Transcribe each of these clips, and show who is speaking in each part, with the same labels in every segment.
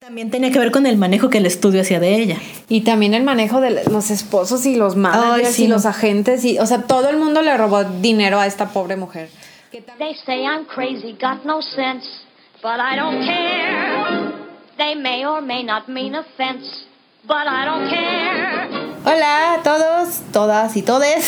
Speaker 1: También tenía que ver con el manejo que el estudio hacía de ella.
Speaker 2: Y también el manejo de los esposos y los managers
Speaker 1: Ay, sí,
Speaker 2: y
Speaker 1: no.
Speaker 2: los agentes. y O sea, todo el mundo le robó dinero a esta pobre mujer.
Speaker 3: They say I'm crazy, got no sense, but I don't care. They may or may not mean offense, but I don't care.
Speaker 2: Hola a todos, todas y todes.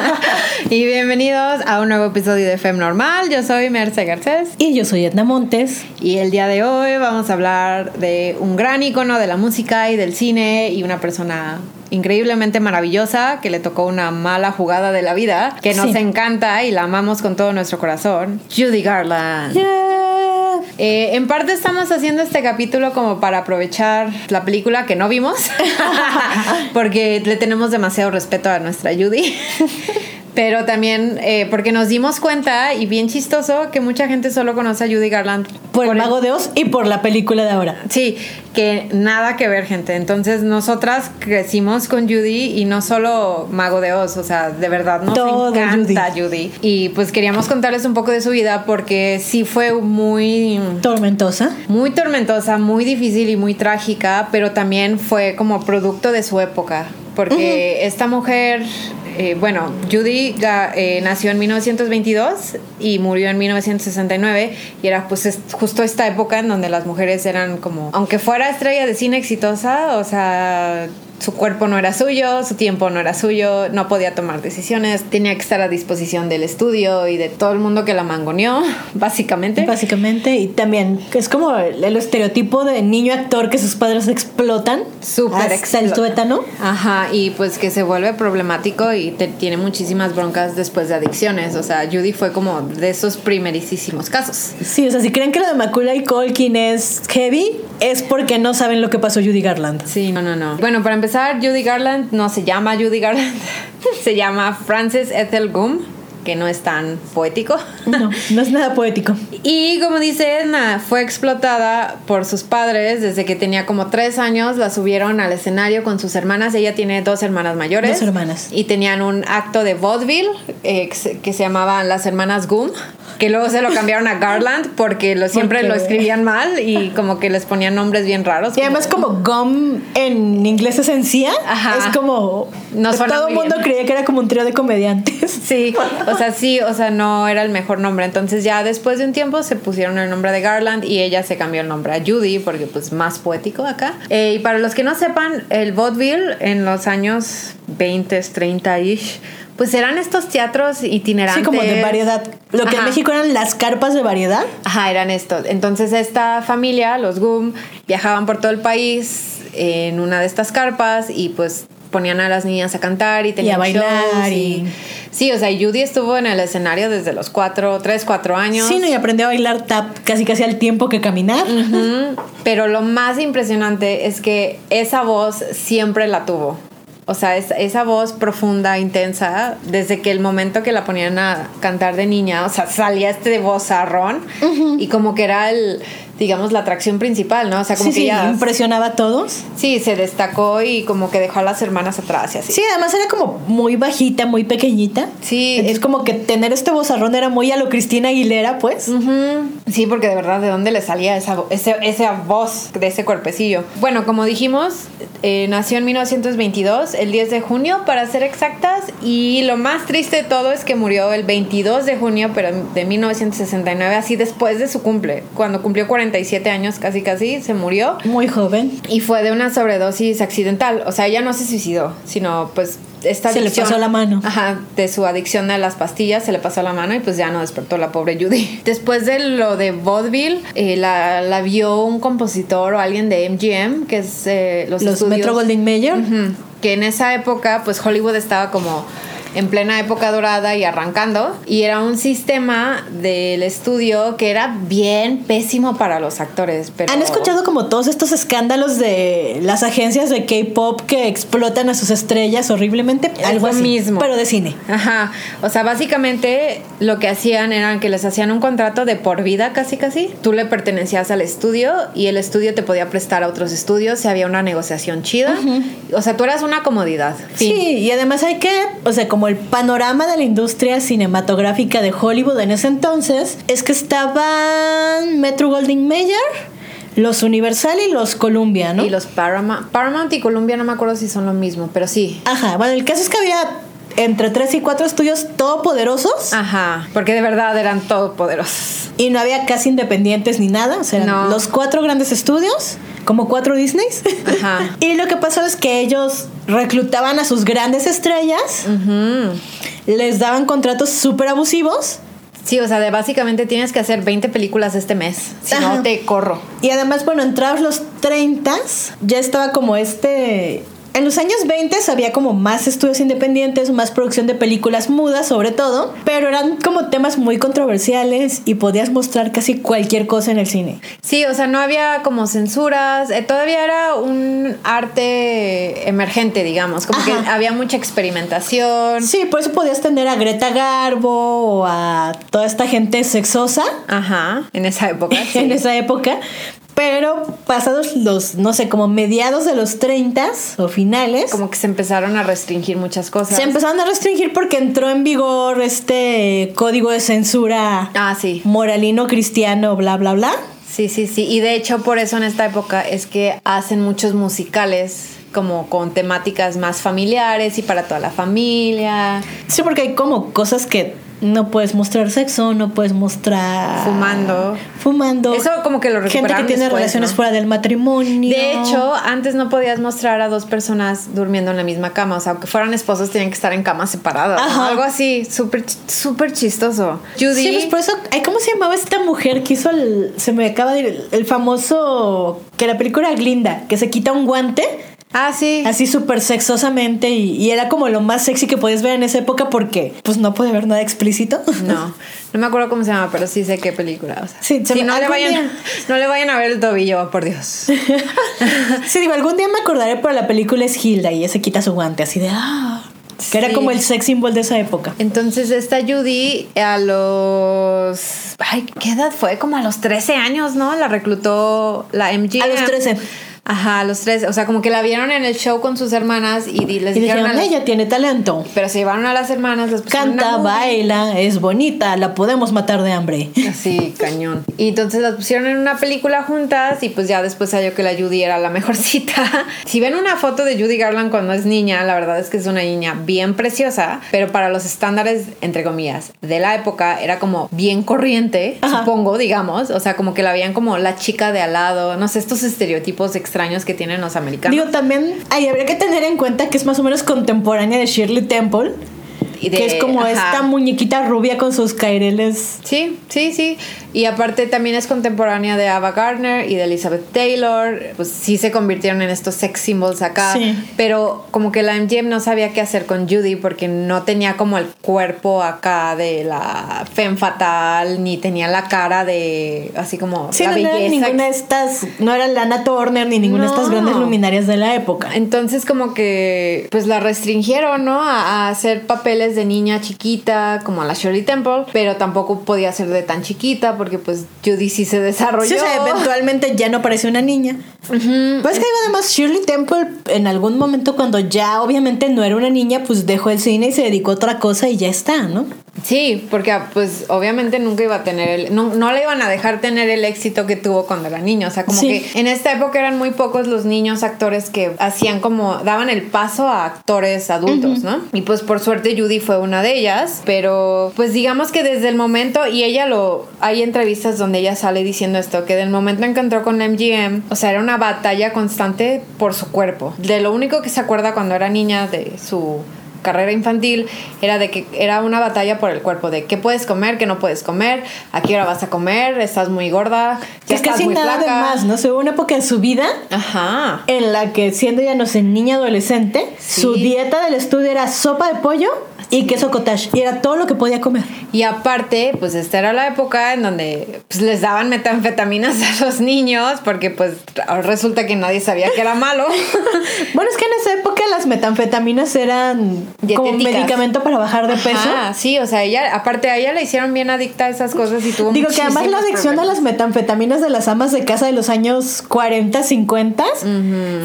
Speaker 2: y bienvenidos a un nuevo episodio de Fem Normal. Yo soy Merce Garcés.
Speaker 1: Y yo soy Edna Montes.
Speaker 2: Y el día de hoy vamos a hablar de un gran icono de la música y del cine y una persona increíblemente maravillosa que le tocó una mala jugada de la vida, que nos
Speaker 1: Sí.
Speaker 2: encanta y la amamos con todo nuestro corazón, Judy Garland. Eh, en parte estamos haciendo este capítulo como para aprovechar la película que no vimos, porque le tenemos demasiado respeto a nuestra Judy. Pero también eh, porque nos dimos cuenta, y bien chistoso, que mucha gente solo conoce a Judy Garland
Speaker 1: Por el Mago de Oz y por la película de ahora.
Speaker 2: Sí, que nada que ver, gente. Entonces, nosotras crecimos con Judy y no solo Mago de Oz, o sea, de verdad nos
Speaker 1: Todo
Speaker 2: encanta Judy. Y pues queríamos contarles un poco de su vida porque sí fue muy
Speaker 1: Tormentosa.
Speaker 2: muy tormentosa, muy difícil y muy trágica, pero también fue como producto de su época, porque esta mujer, eh, bueno, Judy eh, nació en 1922 y murió en 1969 y era pues es- justo esta época en donde las mujeres eran como, aunque fuera estrella de cine exitosa, o sea... Su cuerpo no era suyo, su tiempo no era suyo, no podía tomar decisiones, tenía que estar a disposición del estudio y de todo el mundo que la mangoneó, básicamente.
Speaker 1: Básicamente, y también es como el, el estereotipo de niño actor que sus padres explotan
Speaker 2: Súper
Speaker 1: hasta el
Speaker 2: explo-
Speaker 1: tuétano.
Speaker 2: Ajá, y pues que se vuelve problemático y te- tiene muchísimas broncas después de adicciones. O sea, Judy fue como de esos primerísimos casos.
Speaker 1: Sí, o sea, si creen que lo de Macaulay Culkin es heavy, es porque no saben lo que pasó Judy Garland.
Speaker 2: Sí, no, no, no. Bueno, para empezar, Judy Garland no se llama Judy Garland, se llama Frances Ethel Goom, que no es tan poético.
Speaker 1: No, no es nada poético.
Speaker 2: Y como dice Edna, fue explotada por sus padres desde que tenía como tres años. La subieron al escenario con sus hermanas. Ella tiene dos hermanas mayores.
Speaker 1: Dos hermanas.
Speaker 2: Y tenían un acto de vaudeville eh, que se- llamaban las hermanas Goom. Que luego se lo cambiaron a Garland porque lo, siempre
Speaker 1: Porque-
Speaker 2: lo escribían mal y como que les ponían nombres bien raros.
Speaker 1: Y además como gum en inglés es encía,
Speaker 2: Ajá.
Speaker 1: es como...
Speaker 2: No
Speaker 1: todo el mundo
Speaker 2: bien.
Speaker 1: creía que era como un trío de comediantes.
Speaker 2: Sí, o sea, sí, o sea, no era el mejor nombre. Entonces ya después de un tiempo se pusieron el nombre de Garland y ella se cambió el nombre a Judy porque pues más poético acá. Eh, y para los que no sepan, el vaudeville en los años 20, 30-ish, pues eran estos teatros itinerantes.
Speaker 1: Sí, como de variedad. Lo que en. México eran las carpas de variedad.
Speaker 2: Ajá, eran estos. Entonces esta familia, los Goom, viajaban por todo el país en una de estas carpas y pues ponían a las niñas a cantar y tenían
Speaker 1: bailar
Speaker 2: shows
Speaker 1: y-
Speaker 2: Sí, o sea, Judy estuvo en el escenario desde los cuatro, tres, cuatro años.
Speaker 1: Sí, no, y aprendió a bailar tap casi casi al tiempo que caminar.
Speaker 2: Pero lo más impresionante es que esa voz siempre la tuvo. O sea, es- esa voz profunda, intensa, desde que el momento que la ponían a cantar de niña, o sea, salía este vozarrón y como que era el, digamos, la atracción principal, ¿no? O sea, como
Speaker 1: Sí,
Speaker 2: que
Speaker 1: sí,
Speaker 2: ya...
Speaker 1: impresionaba a todos.
Speaker 2: Sí, se destacó y como que dejó a las hermanas atrás y así.
Speaker 1: Sí, además era como muy bajita, muy pequeñita.
Speaker 2: Sí, es-
Speaker 1: como que tener este vozarrón era muy a lo Cristina Aguilera, pues.
Speaker 2: Sí, porque de verdad, ¿de dónde le salía esa, ese- esa voz de ese cuerpecillo? Bueno, como dijimos, eh, nació en 1922, el 10 de junio, para ser exactas, y lo más triste de todo es que murió el 22 de junio, pero de 1969, así después de su cumple. Cuando cumplió 47 años, casi casi, se murió.
Speaker 1: Muy joven.
Speaker 2: Y fue de una sobredosis accidental. O sea, ella no se suicidó, sino pues esta
Speaker 1: Se le pasó la mano.
Speaker 2: Ajá, de su adicción a las pastillas se le pasó la mano y pues ya no despertó la pobre Judy. Después de lo de vaudeville, eh, la, la vio un compositor o alguien de MGM, que es eh, los,
Speaker 1: Los
Speaker 2: estudios-
Speaker 1: Metro Goldwyn Mayer.
Speaker 2: Que en esa época pues Hollywood estaba como en plena época dorada y arrancando. Y era un sistema del estudio que era bien pésimo para los actores. Pero...
Speaker 1: ¿Han escuchado como todos estos escándalos de las agencias de K-pop que explotan a sus estrellas horriblemente?
Speaker 2: Es
Speaker 1: Algo así,
Speaker 2: mismo.
Speaker 1: Pero de cine.
Speaker 2: Ajá, o sea, básicamente lo que hacían era que les hacían un contrato de por vida casi casi. Tú le pertenecías al estudio y el estudio te podía prestar a otros estudios si había una negociación chida. O sea, tú eras una comodidad. Fin.
Speaker 1: Sí, y además hay que, o sea, como el panorama de la industria cinematográfica de Hollywood en ese entonces es que estaban Metro Goldwyn Mayer, los Universal y los Columbia, ¿no?
Speaker 2: Y los Paramount. Paramount y Columbia no me acuerdo si son lo mismo, pero sí.
Speaker 1: Ajá, bueno, el caso es que había entre tres y cuatro estudios todopoderosos
Speaker 2: Ajá, porque de verdad eran todopoderosos.
Speaker 1: y no había casi independientes ni nada, o sea, eran
Speaker 2: No.
Speaker 1: los cuatro grandes estudios, como cuatro Disneys.
Speaker 2: Ajá.
Speaker 1: y lo que pasó es que ellos reclutaban a sus grandes estrellas, les daban contratos súper abusivos
Speaker 2: Sí, o sea, de básicamente tienes que hacer 20 películas este mes, si
Speaker 1: Ajá.
Speaker 2: no te corro.
Speaker 1: Y además, bueno, entrados los 30, ya estaba como este... En los años 20 había como más estudios independientes, más producción de películas mudas sobre todo, pero eran como temas muy controversiales y podías mostrar casi cualquier cosa en el cine.
Speaker 2: Sí, o sea, no había como censuras, eh, todavía era un arte emergente, digamos, como que había mucha experimentación.
Speaker 1: Sí, por eso podías tener a Greta Garbo o a toda esta gente sexosa
Speaker 2: Ajá, en esa época. sí.
Speaker 1: en esa época. Pero pasados los, no sé, como mediados de los 30 o finales,
Speaker 2: Como que se empezaron a restringir muchas cosas.
Speaker 1: Se empezaron a restringir porque entró en vigor este código de censura
Speaker 2: Ah, sí.
Speaker 1: moralino cristiano, bla, bla, bla.
Speaker 2: Sí, sí, sí. Y de hecho, por eso en esta época es que hacen muchos musicales como con temáticas más familiares y para toda la familia.
Speaker 1: Sí, porque hay como cosas que no puedes mostrar sexo, no puedes mostrar...
Speaker 2: Fumando.
Speaker 1: Fumando.
Speaker 2: Eso como que lo
Speaker 1: Gente que tiene
Speaker 2: después,
Speaker 1: relaciones
Speaker 2: ¿no?
Speaker 1: fuera del matrimonio.
Speaker 2: De hecho, antes no podías mostrar a dos personas durmiendo en la misma cama. O sea, aunque fueran esposos, tenían que estar en camas separadas. Algo así, súper súper chistoso. Judy.
Speaker 1: Sí, pues por eso, ¿cómo se llamaba esta mujer que hizo el, se me acaba de ir, el famoso, que la película Glinda, que se quita un guante,
Speaker 2: Ah, sí.
Speaker 1: así súper sexosamente, y, y era como lo más sexy que podías ver en esa época porque, pues no puede haber nada explícito.
Speaker 2: No, no me acuerdo cómo se llama, pero sí sé qué película. O sea,
Speaker 1: Sí,
Speaker 2: sí,
Speaker 1: me-
Speaker 2: no le vayan,
Speaker 1: día.
Speaker 2: no le vayan a ver el tobillo, por Dios.
Speaker 1: Sí, digo, algún día me acordaré, pero la película es Hilda y ella se quita su guante así de ah. Que era como el sex symbol de esa época.
Speaker 2: Entonces esta Judy a los... Ay, ¿qué edad fue? Como a los 13 años, ¿no? La reclutó la MGM.
Speaker 1: A los 13.
Speaker 2: Ajá, los 13. O sea, como que la vieron en el show con sus hermanas y les
Speaker 1: Y
Speaker 2: dijeron,
Speaker 1: dijeron,
Speaker 2: las-
Speaker 1: ella tiene talento.
Speaker 2: Pero se llevaron a las hermanas, les
Speaker 1: Canta, baila, es bonita, la podemos matar de hambre.
Speaker 2: Así, cañón. Y entonces las pusieron en una película juntas y pues ya después salió que la Judy era la mejorcita. Si ven una foto de Judy Garland cuando es niña, la verdad es que es una niña bien preciosa, pero para los estándares, entre comillas, de la época era como bien corriente,
Speaker 1: Ajá.
Speaker 2: supongo, digamos. O sea, como que la veían como la chica de al lado, no sé, estos estereotipos extraños que tienen los americanos.
Speaker 1: Digo, también ay, habría que tener en cuenta que es más o menos contemporánea de Shirley Temple,
Speaker 2: de-
Speaker 1: que es como
Speaker 2: ajá.
Speaker 1: esta muñequita rubia con sus caireles.
Speaker 2: Sí, sí, sí. Y aparte también es contemporánea de Ava Gardner y de Elizabeth Taylor. Pues sí se convirtieron en estos sex symbols acá.
Speaker 1: Sí.
Speaker 2: Pero como que la MGM no sabía qué hacer con Judy porque no tenía como el cuerpo acá de la femme fatal, ni tenía la cara de así como
Speaker 1: Sí,
Speaker 2: la
Speaker 1: no, no era
Speaker 2: belleza.
Speaker 1: ninguna de estas, no era Lana Turner ni ninguna de estas grandes luminarias de la época.
Speaker 2: Entonces como que pues la restringieron, ¿no? A, a hacer papeles de niña chiquita como la Shirley Temple, pero tampoco podía ser de tan chiquita porque pues Judy sí se desarrolló.
Speaker 1: Sí, o sea, eventualmente ya no parecía una niña. Pues es que además Shirley Temple en algún momento cuando ya obviamente no era una niña, pues dejó el cine y se dedicó a otra cosa y ya está, ¿no?
Speaker 2: Sí, porque ah, pues obviamente nunca iba a tener el, no, no le iban a dejar tener el éxito que tuvo cuando era niño. O sea, como
Speaker 1: Sí.
Speaker 2: que en esta época eran muy pocos los niños actores que hacían como, daban el paso a actores adultos, ¿no? Y pues por suerte Judy fue una de ellas, pero pues digamos que desde el momento, y ella lo, hay entrevistas donde ella sale diciendo esto, que del momento en que entró con MGM, o sea, era una batalla constante por su cuerpo. De lo único que se acuerda cuando era niña de su carrera infantil era de que era una batalla por el cuerpo, de qué puedes comer, qué no puedes comer, a qué hora vas a comer, estás muy gorda, ya
Speaker 1: es
Speaker 2: estás
Speaker 1: casi
Speaker 2: muy
Speaker 1: nada de más, ¿no? Se hubo una época de su vida
Speaker 2: Ajá.
Speaker 1: en la que siendo ya no sé, niña adolescente,
Speaker 2: Sí.
Speaker 1: su dieta del estudio era sopa de pollo y queso cottage. Y era todo lo que podía comer.
Speaker 2: Y aparte, pues esta era la época en donde pues, les daban metanfetaminas a los niños porque pues resulta que nadie sabía que era malo.
Speaker 1: Bueno, es que en esa que las metanfetaminas eran como medicamento para bajar de peso.
Speaker 2: Sí, o sea, ella, aparte a ella le hicieron bien adicta a esas cosas y tuvo
Speaker 1: Digo que además la adicción a las metanfetaminas de las amas de casa de los años 40, 50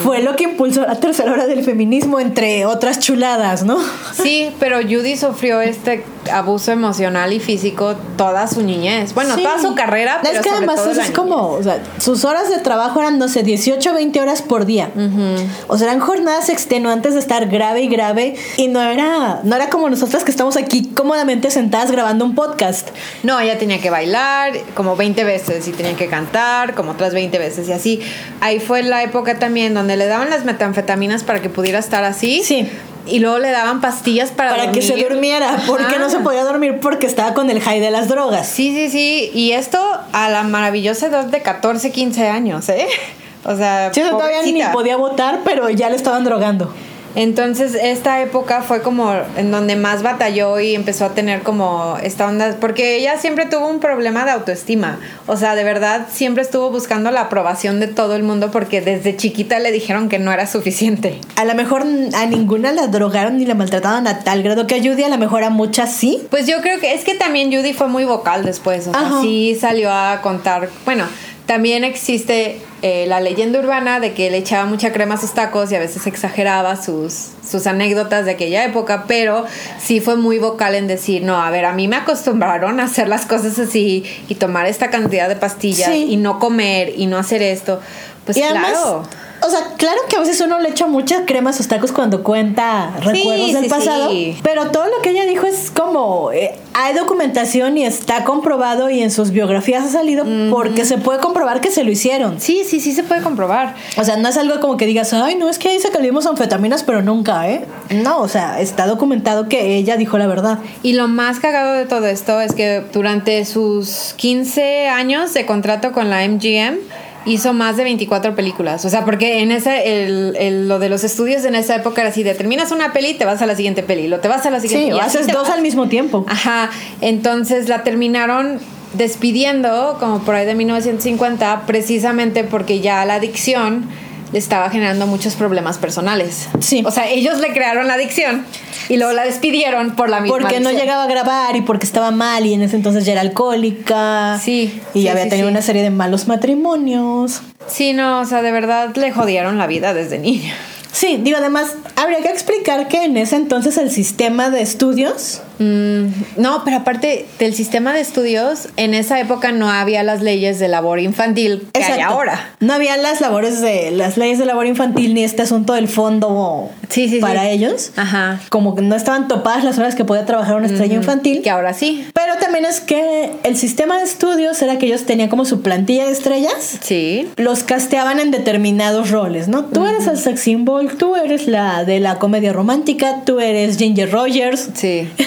Speaker 1: fue lo que impulsó la tercera hora del feminismo, entre otras chuladas, ¿no?
Speaker 2: Sí, pero Judy sufrió este abuso emocional y físico toda su niñez. Bueno,
Speaker 1: Sí.
Speaker 2: toda su carrera, pero
Speaker 1: Es que
Speaker 2: sobre
Speaker 1: además
Speaker 2: todo
Speaker 1: eso
Speaker 2: la
Speaker 1: es como, o sea, sus horas de trabajo eran, no sé, 18 20 horas por día. O sea, eran jornadas extenuantes de estar grave y grave y no era, no era como nosotras que estamos aquí cómodamente sentadas grabando un podcast.
Speaker 2: No, ella tenía que bailar como 20 veces y tenía que cantar como otras 20 veces y así. Ahí fue la época también donde le daban las metanfetaminas para que pudiera estar así.
Speaker 1: Sí.
Speaker 2: Y luego le daban pastillas para,
Speaker 1: Para que se durmiera, porque no se podía dormir porque estaba con el high de las drogas.
Speaker 2: Sí, sí, sí. Y esto a la maravillosa edad de 14, 15 años, ¿eh? O sea,
Speaker 1: Sí, todavía ni podía votar, pero ya le estaban drogando.
Speaker 2: Entonces, esta época fue como en donde más batalló y empezó a tener como esta onda, porque ella siempre tuvo un problema de autoestima. O sea, de verdad, siempre estuvo buscando la aprobación de todo el mundo porque desde chiquita le dijeron que no era suficiente.
Speaker 1: A lo mejor a ninguna la drogaron ni la maltrataron a tal grado que a Judy a lo mejor a muchas sí.
Speaker 2: Pues yo creo que es que también Judy fue muy vocal después. O sea,
Speaker 1: Ajá.
Speaker 2: sí salió a contar. Bueno, también existe eh, la leyenda urbana de que le echaba mucha crema a sus tacos y a veces exageraba sus, sus anécdotas de aquella época, pero sí fue muy vocal en decir, no, a ver, a mí me acostumbraron a hacer las cosas así y tomar esta cantidad de pastillas
Speaker 1: Sí.
Speaker 2: y no comer y no hacer esto. Pues
Speaker 1: y además,
Speaker 2: claro.
Speaker 1: O sea, claro que a veces uno le echa mucha crema a sus tacos cuando cuenta recuerdos del
Speaker 2: sí,
Speaker 1: pasado,
Speaker 2: sí.
Speaker 1: pero todo lo que ella dijo es como eh, hay documentación y está comprobado y en sus biografías ha salido porque se puede comprobar que se lo hicieron.
Speaker 2: Sí, sí, sí se puede comprobar.
Speaker 1: O sea, no es algo como que digas, ay, no, es que dice que le dimos anfetaminas, pero nunca, ¿eh? No, o sea, está documentado que ella dijo la verdad.
Speaker 2: Y lo más cagado de todo esto es que durante sus 15 años de contrato con la MGM hizo más de 24 películas. O sea, porque en ese, el, el- lo de los estudios en esa época era así, de terminas una peli, te vas a la siguiente peli, lo te vas a la siguiente
Speaker 1: Sí,
Speaker 2: y
Speaker 1: o haces dos
Speaker 2: vas.
Speaker 1: al mismo tiempo.
Speaker 2: Ajá, entonces la terminaron despidiendo como por ahí de 1950 precisamente porque ya la adicción le estaba generando muchos problemas personales.
Speaker 1: Sí.
Speaker 2: O sea, ellos le crearon la adicción y luego la despidieron por la misma
Speaker 1: Porque no llegaba a grabar y porque estaba mal y en ese entonces ya era alcohólica.
Speaker 2: Sí,
Speaker 1: Y
Speaker 2: sí,
Speaker 1: había
Speaker 2: sí,
Speaker 1: tenido
Speaker 2: sí.
Speaker 1: una serie de malos matrimonios.
Speaker 2: Sí, no, o sea, de verdad le jodieron la vida desde niña.
Speaker 1: Sí, digo, además, habría que explicar que en ese entonces el sistema de estudios.
Speaker 2: Mm, no, pero aparte del sistema de estudios, en esa época no había las leyes de labor infantil que hay
Speaker 1: Exacto.
Speaker 2: ahora.
Speaker 1: No había las labores de las leyes de labor infantil ni este asunto del fondo
Speaker 2: Sí, sí,
Speaker 1: para
Speaker 2: sí.
Speaker 1: ellos.
Speaker 2: Ajá.
Speaker 1: Como que no estaban topadas las horas que podía trabajar una estrella infantil.
Speaker 2: Que ahora sí.
Speaker 1: Pero también es que el sistema de estudios era que ellos tenían como su plantilla de estrellas.
Speaker 2: Sí.
Speaker 1: Los casteaban en determinados roles, ¿no? Tú eres el sex symbol, tú eres la de la comedia romántica, tú eres Ginger Rogers.
Speaker 2: Sí.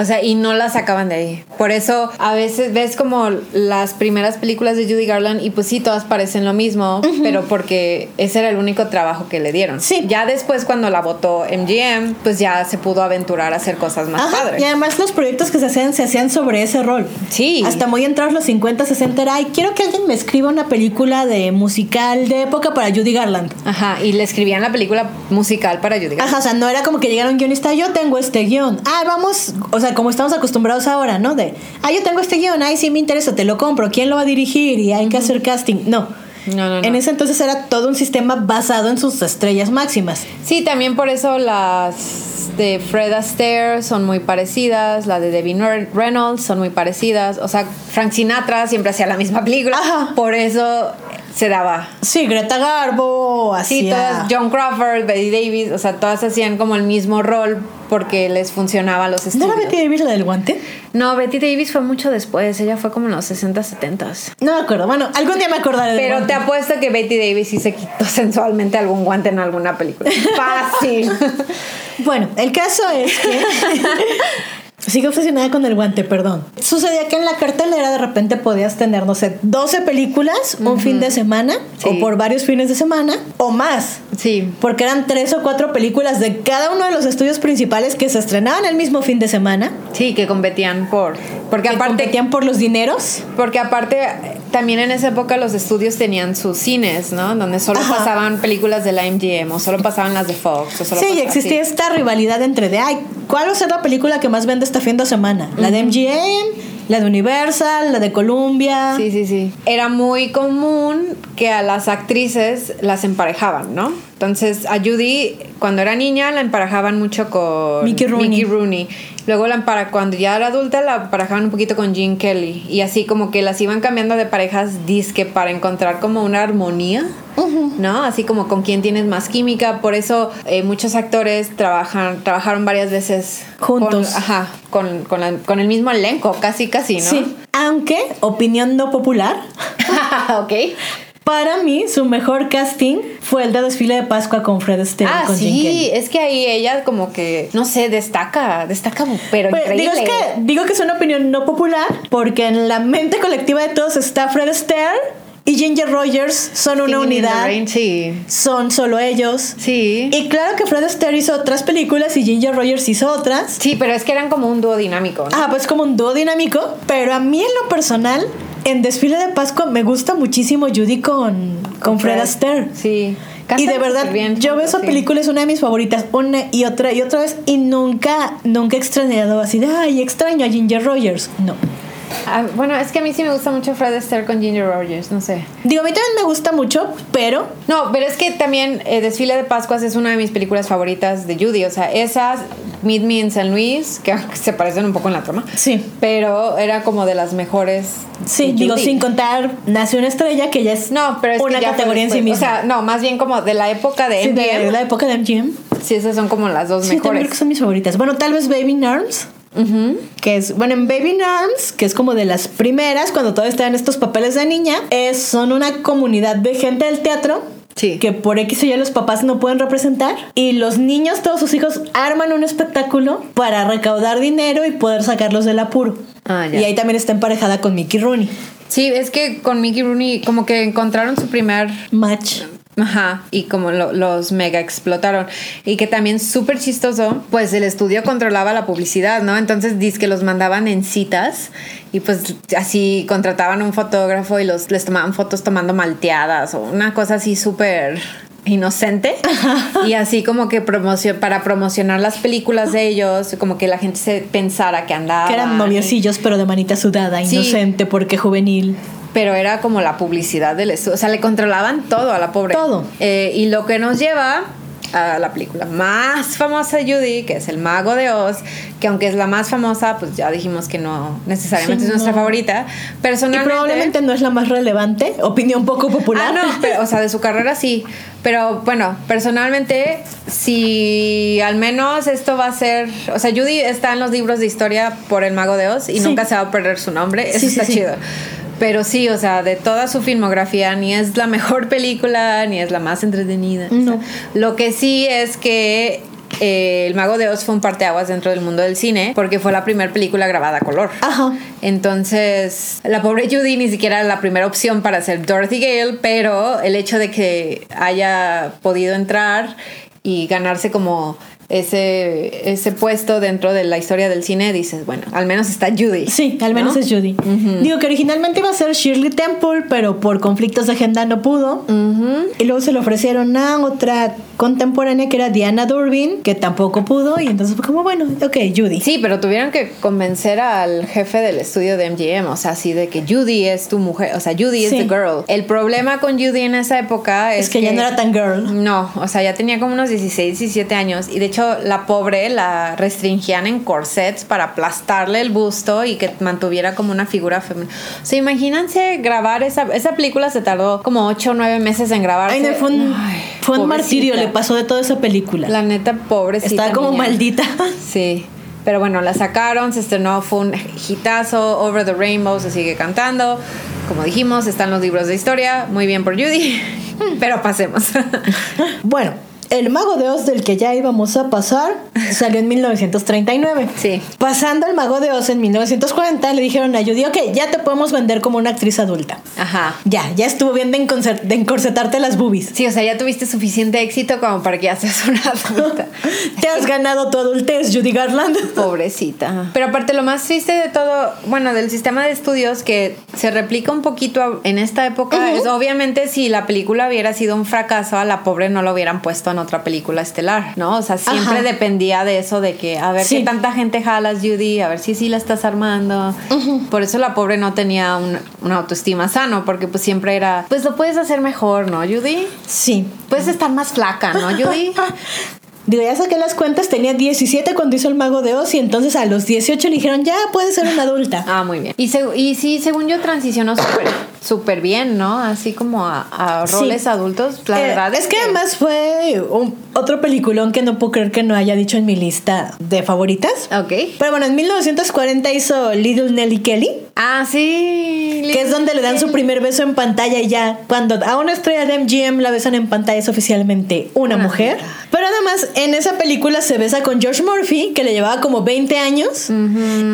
Speaker 2: O sea, y no la sacaban de ahí. Por eso a veces ves como las primeras películas de Judy Garland y pues sí, todas parecen lo mismo, pero porque ese era el único trabajo que le dieron.
Speaker 1: Sí.
Speaker 2: Ya después cuando la votó MGM, pues ya se pudo aventurar a hacer cosas más
Speaker 1: Ajá,
Speaker 2: padres.
Speaker 1: y además los proyectos que se hacían se hacían sobre ese rol.
Speaker 2: Sí.
Speaker 1: Hasta muy entrados los 50, 60 era, ay, quiero que alguien me escriba una película de musical de época para Judy Garland.
Speaker 2: Ajá, y le escribían la película musical para Judy Garland.
Speaker 1: Ajá, o sea, no era como que llegara un guionista, yo tengo este guion. Ah, vamos, o sea, como estamos acostumbrados ahora, ¿no? De, ah, yo tengo este guion, ay, sí me interesa, te lo compro, ¿quién lo va a dirigir? Y hay que hacer casting. No.
Speaker 2: No, no, no.
Speaker 1: En ese entonces era todo un sistema basado en sus estrellas máximas.
Speaker 2: Sí, también por eso las de Fred Astaire son muy parecidas, la de Debbie Re- Reynolds son muy parecidas, o sea, Frank Sinatra siempre hacía la misma película,
Speaker 1: Ajá.
Speaker 2: por eso se daba.
Speaker 1: Sí, Greta Garbo, así.
Speaker 2: Sí, todas, John Crawford, Betty Davis, o sea, todas hacían como el mismo rol porque les funcionaba los
Speaker 1: ¿No
Speaker 2: estudios.
Speaker 1: era Betty Davis la del guante?
Speaker 2: No, Betty Davis fue mucho después, ella fue como en los 60, 70.
Speaker 1: No me acuerdo. Bueno, algún día me acordaré
Speaker 2: Pero
Speaker 1: guante.
Speaker 2: te apuesto que Betty Davis sí se quitó sensualmente algún guante en alguna película. Fácil.
Speaker 1: Bueno, el caso es que. Sigo obsesionada con el guante, perdón. Sucedía que en la cartelera de repente podías tener, no sé, 12 películas un fin de semana
Speaker 2: Sí.
Speaker 1: o por varios fines de semana o más.
Speaker 2: Sí.
Speaker 1: Porque eran tres o cuatro películas de cada uno de los estudios principales que se estrenaban el mismo fin de semana.
Speaker 2: Sí, que competían por. Porque
Speaker 1: que
Speaker 2: aparte.
Speaker 1: competían por los dineros.
Speaker 2: Porque aparte, también en esa época los estudios tenían sus cines, ¿no? Donde solo
Speaker 1: Ajá.
Speaker 2: pasaban películas de la MGM o solo pasaban las de Fox. O solo
Speaker 1: Sí, y existía esta rivalidad entre de, ay, ¿cuál va a ser la película que más vende esta fin de semana? ¿La de MGM? ¿La de Universal? ¿La de Columbia?
Speaker 2: Sí, sí, sí. Era muy común que a las actrices las emparejaban, ¿no? Entonces, a Judy, cuando era niña, la emparejaban mucho con
Speaker 1: Mickey Rooney.
Speaker 2: Rooney. Luego, la empara- cuando ya era adulta, la emparejaban un poquito con Jean Kelly. Y así como que las iban cambiando de parejas disque para encontrar como una armonía, ¿no? Así como con quién tienes más química. Por eso eh, muchos actores trabajan, trabajaron varias veces
Speaker 1: Juntos.
Speaker 2: Con, ajá, con, con la- con el mismo elenco, casi, casi, ¿no?
Speaker 1: Sí. Aunque, opinión no popular,
Speaker 2: ok.
Speaker 1: Para mí su mejor casting fue el de desfile de Pascua con Fred Astaire
Speaker 2: Ah,
Speaker 1: con
Speaker 2: sí, es que ahí ella como que, no sé, destaca, destaca, pero
Speaker 1: Pues,
Speaker 2: increíble.
Speaker 1: digo, es que, digo que es una opinión no popular porque en la mente colectiva de todos está Fred Astaire y Ginger Rogers son una
Speaker 2: Singing
Speaker 1: unidad,
Speaker 2: Rain, sí.
Speaker 1: son solo ellos.
Speaker 2: Sí.
Speaker 1: Y claro que Fred Astaire hizo otras películas y Ginger Rogers hizo otras.
Speaker 2: Sí, pero es que eran como un dúo dinámico, ¿no?
Speaker 1: Ah, pues como un dúo dinámico. Pero a mí en lo personal, en Desfile de Pascua me gusta muchísimo Judy con, con Fred Astaire.
Speaker 2: Sí.
Speaker 1: Y de verdad,
Speaker 2: bien
Speaker 1: yo veo esa
Speaker 2: sí.
Speaker 1: película, es una de mis favoritas, una y otra y otra vez, y nunca, nunca he extrañado así de, ay, extraño a Ginger Rogers. No.
Speaker 2: Ah, bueno, es que a mí sí me gusta mucho Fred Astaire con Ginger Rogers, no sé.
Speaker 1: Digo, a mí también me gusta mucho, pero
Speaker 2: No, pero es que también eh, Desfile de Pascuas es una de mis películas favoritas de Judy. O sea, esas, Meet Me in San Luis, que se parecen un poco en la trama.
Speaker 1: sí.
Speaker 2: Pero era como de las mejores.
Speaker 1: Sí, digo, sin contar Nació una estrella, que ya es
Speaker 2: No, pero es
Speaker 1: una
Speaker 2: que
Speaker 1: categoría en sí misma.
Speaker 2: O sea, no, más bien como de la época de
Speaker 1: Sí,
Speaker 2: MGM.
Speaker 1: de la época de MGM.
Speaker 2: Sí, esas son como las dos
Speaker 1: Sí, también creo
Speaker 2: mejores.
Speaker 1: que son mis favoritas. Bueno, tal vez Baby in Arms. Que es, bueno, en Baby Arms, que es como de las primeras, cuando todavía están en estos papeles de niña, es, son una comunidad de gente del teatro.
Speaker 2: Sí.
Speaker 1: Que por X o Y los papás no pueden representar. Y los niños, todos sus hijos, arman un espectáculo para recaudar dinero y poder sacarlos del apuro.
Speaker 2: Ah, ya.
Speaker 1: Y ahí también está emparejada con Mickey Rooney.
Speaker 2: Sí, es que con Mickey Rooney como que encontraron su primer
Speaker 1: Match.
Speaker 2: Ajá, y como lo- los mega explotaron. Y que también súper chistoso, pues el estudio controlaba la publicidad, ¿no? Entonces dice que los mandaban en citas y pues así contrataban un fotógrafo y los, les tomaban fotos tomando malteadas o una cosa así súper inocente y así como que promocio para promocionar las películas de ellos como que la gente se pensara que andaba
Speaker 1: Que eran noviecillos, pero de manita sudada,
Speaker 2: Sí.
Speaker 1: inocente, porque juvenil.
Speaker 2: Pero era como la publicidad del estudio. O sea, le controlaban todo a la pobre.
Speaker 1: Todo.
Speaker 2: Eh, y lo que nos lleva a la película más famosa de Judy, que es El Mago de Oz, que aunque es la más famosa, pues ya dijimos que no necesariamente
Speaker 1: Sí,
Speaker 2: es nuestra
Speaker 1: no.
Speaker 2: favorita.
Speaker 1: Y
Speaker 2: Personalmente.
Speaker 1: probablemente no es la más relevante. Opinión poco popular.
Speaker 2: Ah, no, pero, o sea, de su carrera sí. Pero bueno, personalmente, si al menos esto va a ser. O sea, Judy está en los libros de historia por El Mago de Oz y
Speaker 1: Sí.
Speaker 2: nunca se va a perder su nombre. Eso
Speaker 1: Sí,
Speaker 2: está
Speaker 1: sí.
Speaker 2: chido. Pero sí, o sea, de toda su filmografía, ni es la mejor película, ni es la más entretenida.
Speaker 1: No.
Speaker 2: O sea, lo que sí es que. eh, el Mago de Oz fue un parteaguas dentro del mundo del cine porque fue la primera película grabada a color.
Speaker 1: Ajá.
Speaker 2: Entonces, la pobre Judy ni siquiera era la primera opción para ser Dorothy Gale, pero el hecho de que haya podido entrar y ganarse como ese, ese puesto dentro de la historia del cine, dices, bueno, al menos está Judy.
Speaker 1: Sí, al menos
Speaker 2: ¿no?
Speaker 1: es Judy. Digo que originalmente iba a ser Shirley Temple, pero por conflictos de agenda no pudo. Y luego se le ofrecieron a otra contemporánea que era Diana Durbin, que tampoco pudo. Y entonces fue como, bueno, ok, Judy.
Speaker 2: Sí, pero tuvieron que convencer al jefe del estudio de MGM, o sea, así de que Judy es tu mujer, o sea, Judy es
Speaker 1: Sí.
Speaker 2: the girl. El problema con Judy en esa época es,
Speaker 1: Es que ya no era tan girl.
Speaker 2: No, o sea, ya tenía como unos 16, 17 años y de hecho la pobre la restringían en corsets para aplastarle el busto y que mantuviera como una figura femenina. O sea, imagínense grabar esa, esa película se tardó como 8 o 9 meses en grabarse.
Speaker 1: Ay, no, fue un,
Speaker 2: Ay,
Speaker 1: fue un martirio, le pasó de toda esa película.
Speaker 2: La neta, pobrecita.
Speaker 1: Estaba como
Speaker 2: niña.
Speaker 1: maldita.
Speaker 2: Sí. Pero bueno, la sacaron, se estrenó, fue un hitazo, Over the Rainbow se sigue cantando. Como dijimos, están los libros de historia, muy bien por Judy, pero pasemos.
Speaker 1: Bueno, El Mago de Oz del que ya íbamos a pasar salió en 1939.
Speaker 2: Sí.
Speaker 1: Pasando el Mago de Oz en 1940, le dijeron a Judy, ok, ya te podemos vender como una actriz adulta.
Speaker 2: Ajá.
Speaker 1: Ya, ya estuvo bien de, de encorsetarte las boobies.
Speaker 2: Sí, o sea, ya tuviste suficiente éxito como para que ya seas una adulta.
Speaker 1: Te has ganado tu adultez, Judy Garland.
Speaker 2: Pobrecita. Pero aparte lo más triste de todo, bueno, del sistema de estudios que se replica un poquito en esta época es obviamente si la película hubiera sido un fracaso, a la pobre no lo hubieran puesto otra película estelar, ¿no? O sea, siempre
Speaker 1: Ajá.
Speaker 2: dependía de eso, de que a ver
Speaker 1: Sí.
Speaker 2: qué tanta gente jalas, Judy, a ver si sí la estás armando. Por eso la pobre no tenía un- una autoestima sano, porque pues siempre era, pues lo puedes hacer mejor, ¿no, Judy?
Speaker 1: Sí.
Speaker 2: Puedes estar más flaca, ¿no, Judy?
Speaker 1: Digo, ya saqué las cuentas, tenía 17 cuando hizo el Mago de Oz y entonces a los 18 le dijeron, ya puedes ser una adulta.
Speaker 2: Ah, muy bien. Y, y sí, según yo, transicionó súper súper bien, ¿no? Así como a, a
Speaker 1: Sí.
Speaker 2: roles adultos. La
Speaker 1: Eh,
Speaker 2: verdad
Speaker 1: es que además fue un- otro peliculón que no puedo creer que no haya dicho en mi lista de favoritas.
Speaker 2: Ok.
Speaker 1: Pero bueno, en 1940 hizo Little Nelly Kelly,
Speaker 2: Ah, sí.
Speaker 1: que es donde le dan su primer beso en pantalla y ya cuando a una estrella de MGM la besan en pantalla es oficialmente una,
Speaker 2: Una
Speaker 1: mujer.
Speaker 2: mujer.
Speaker 1: Pero además en esa película se besa con George Murphy, que le llevaba como 20 años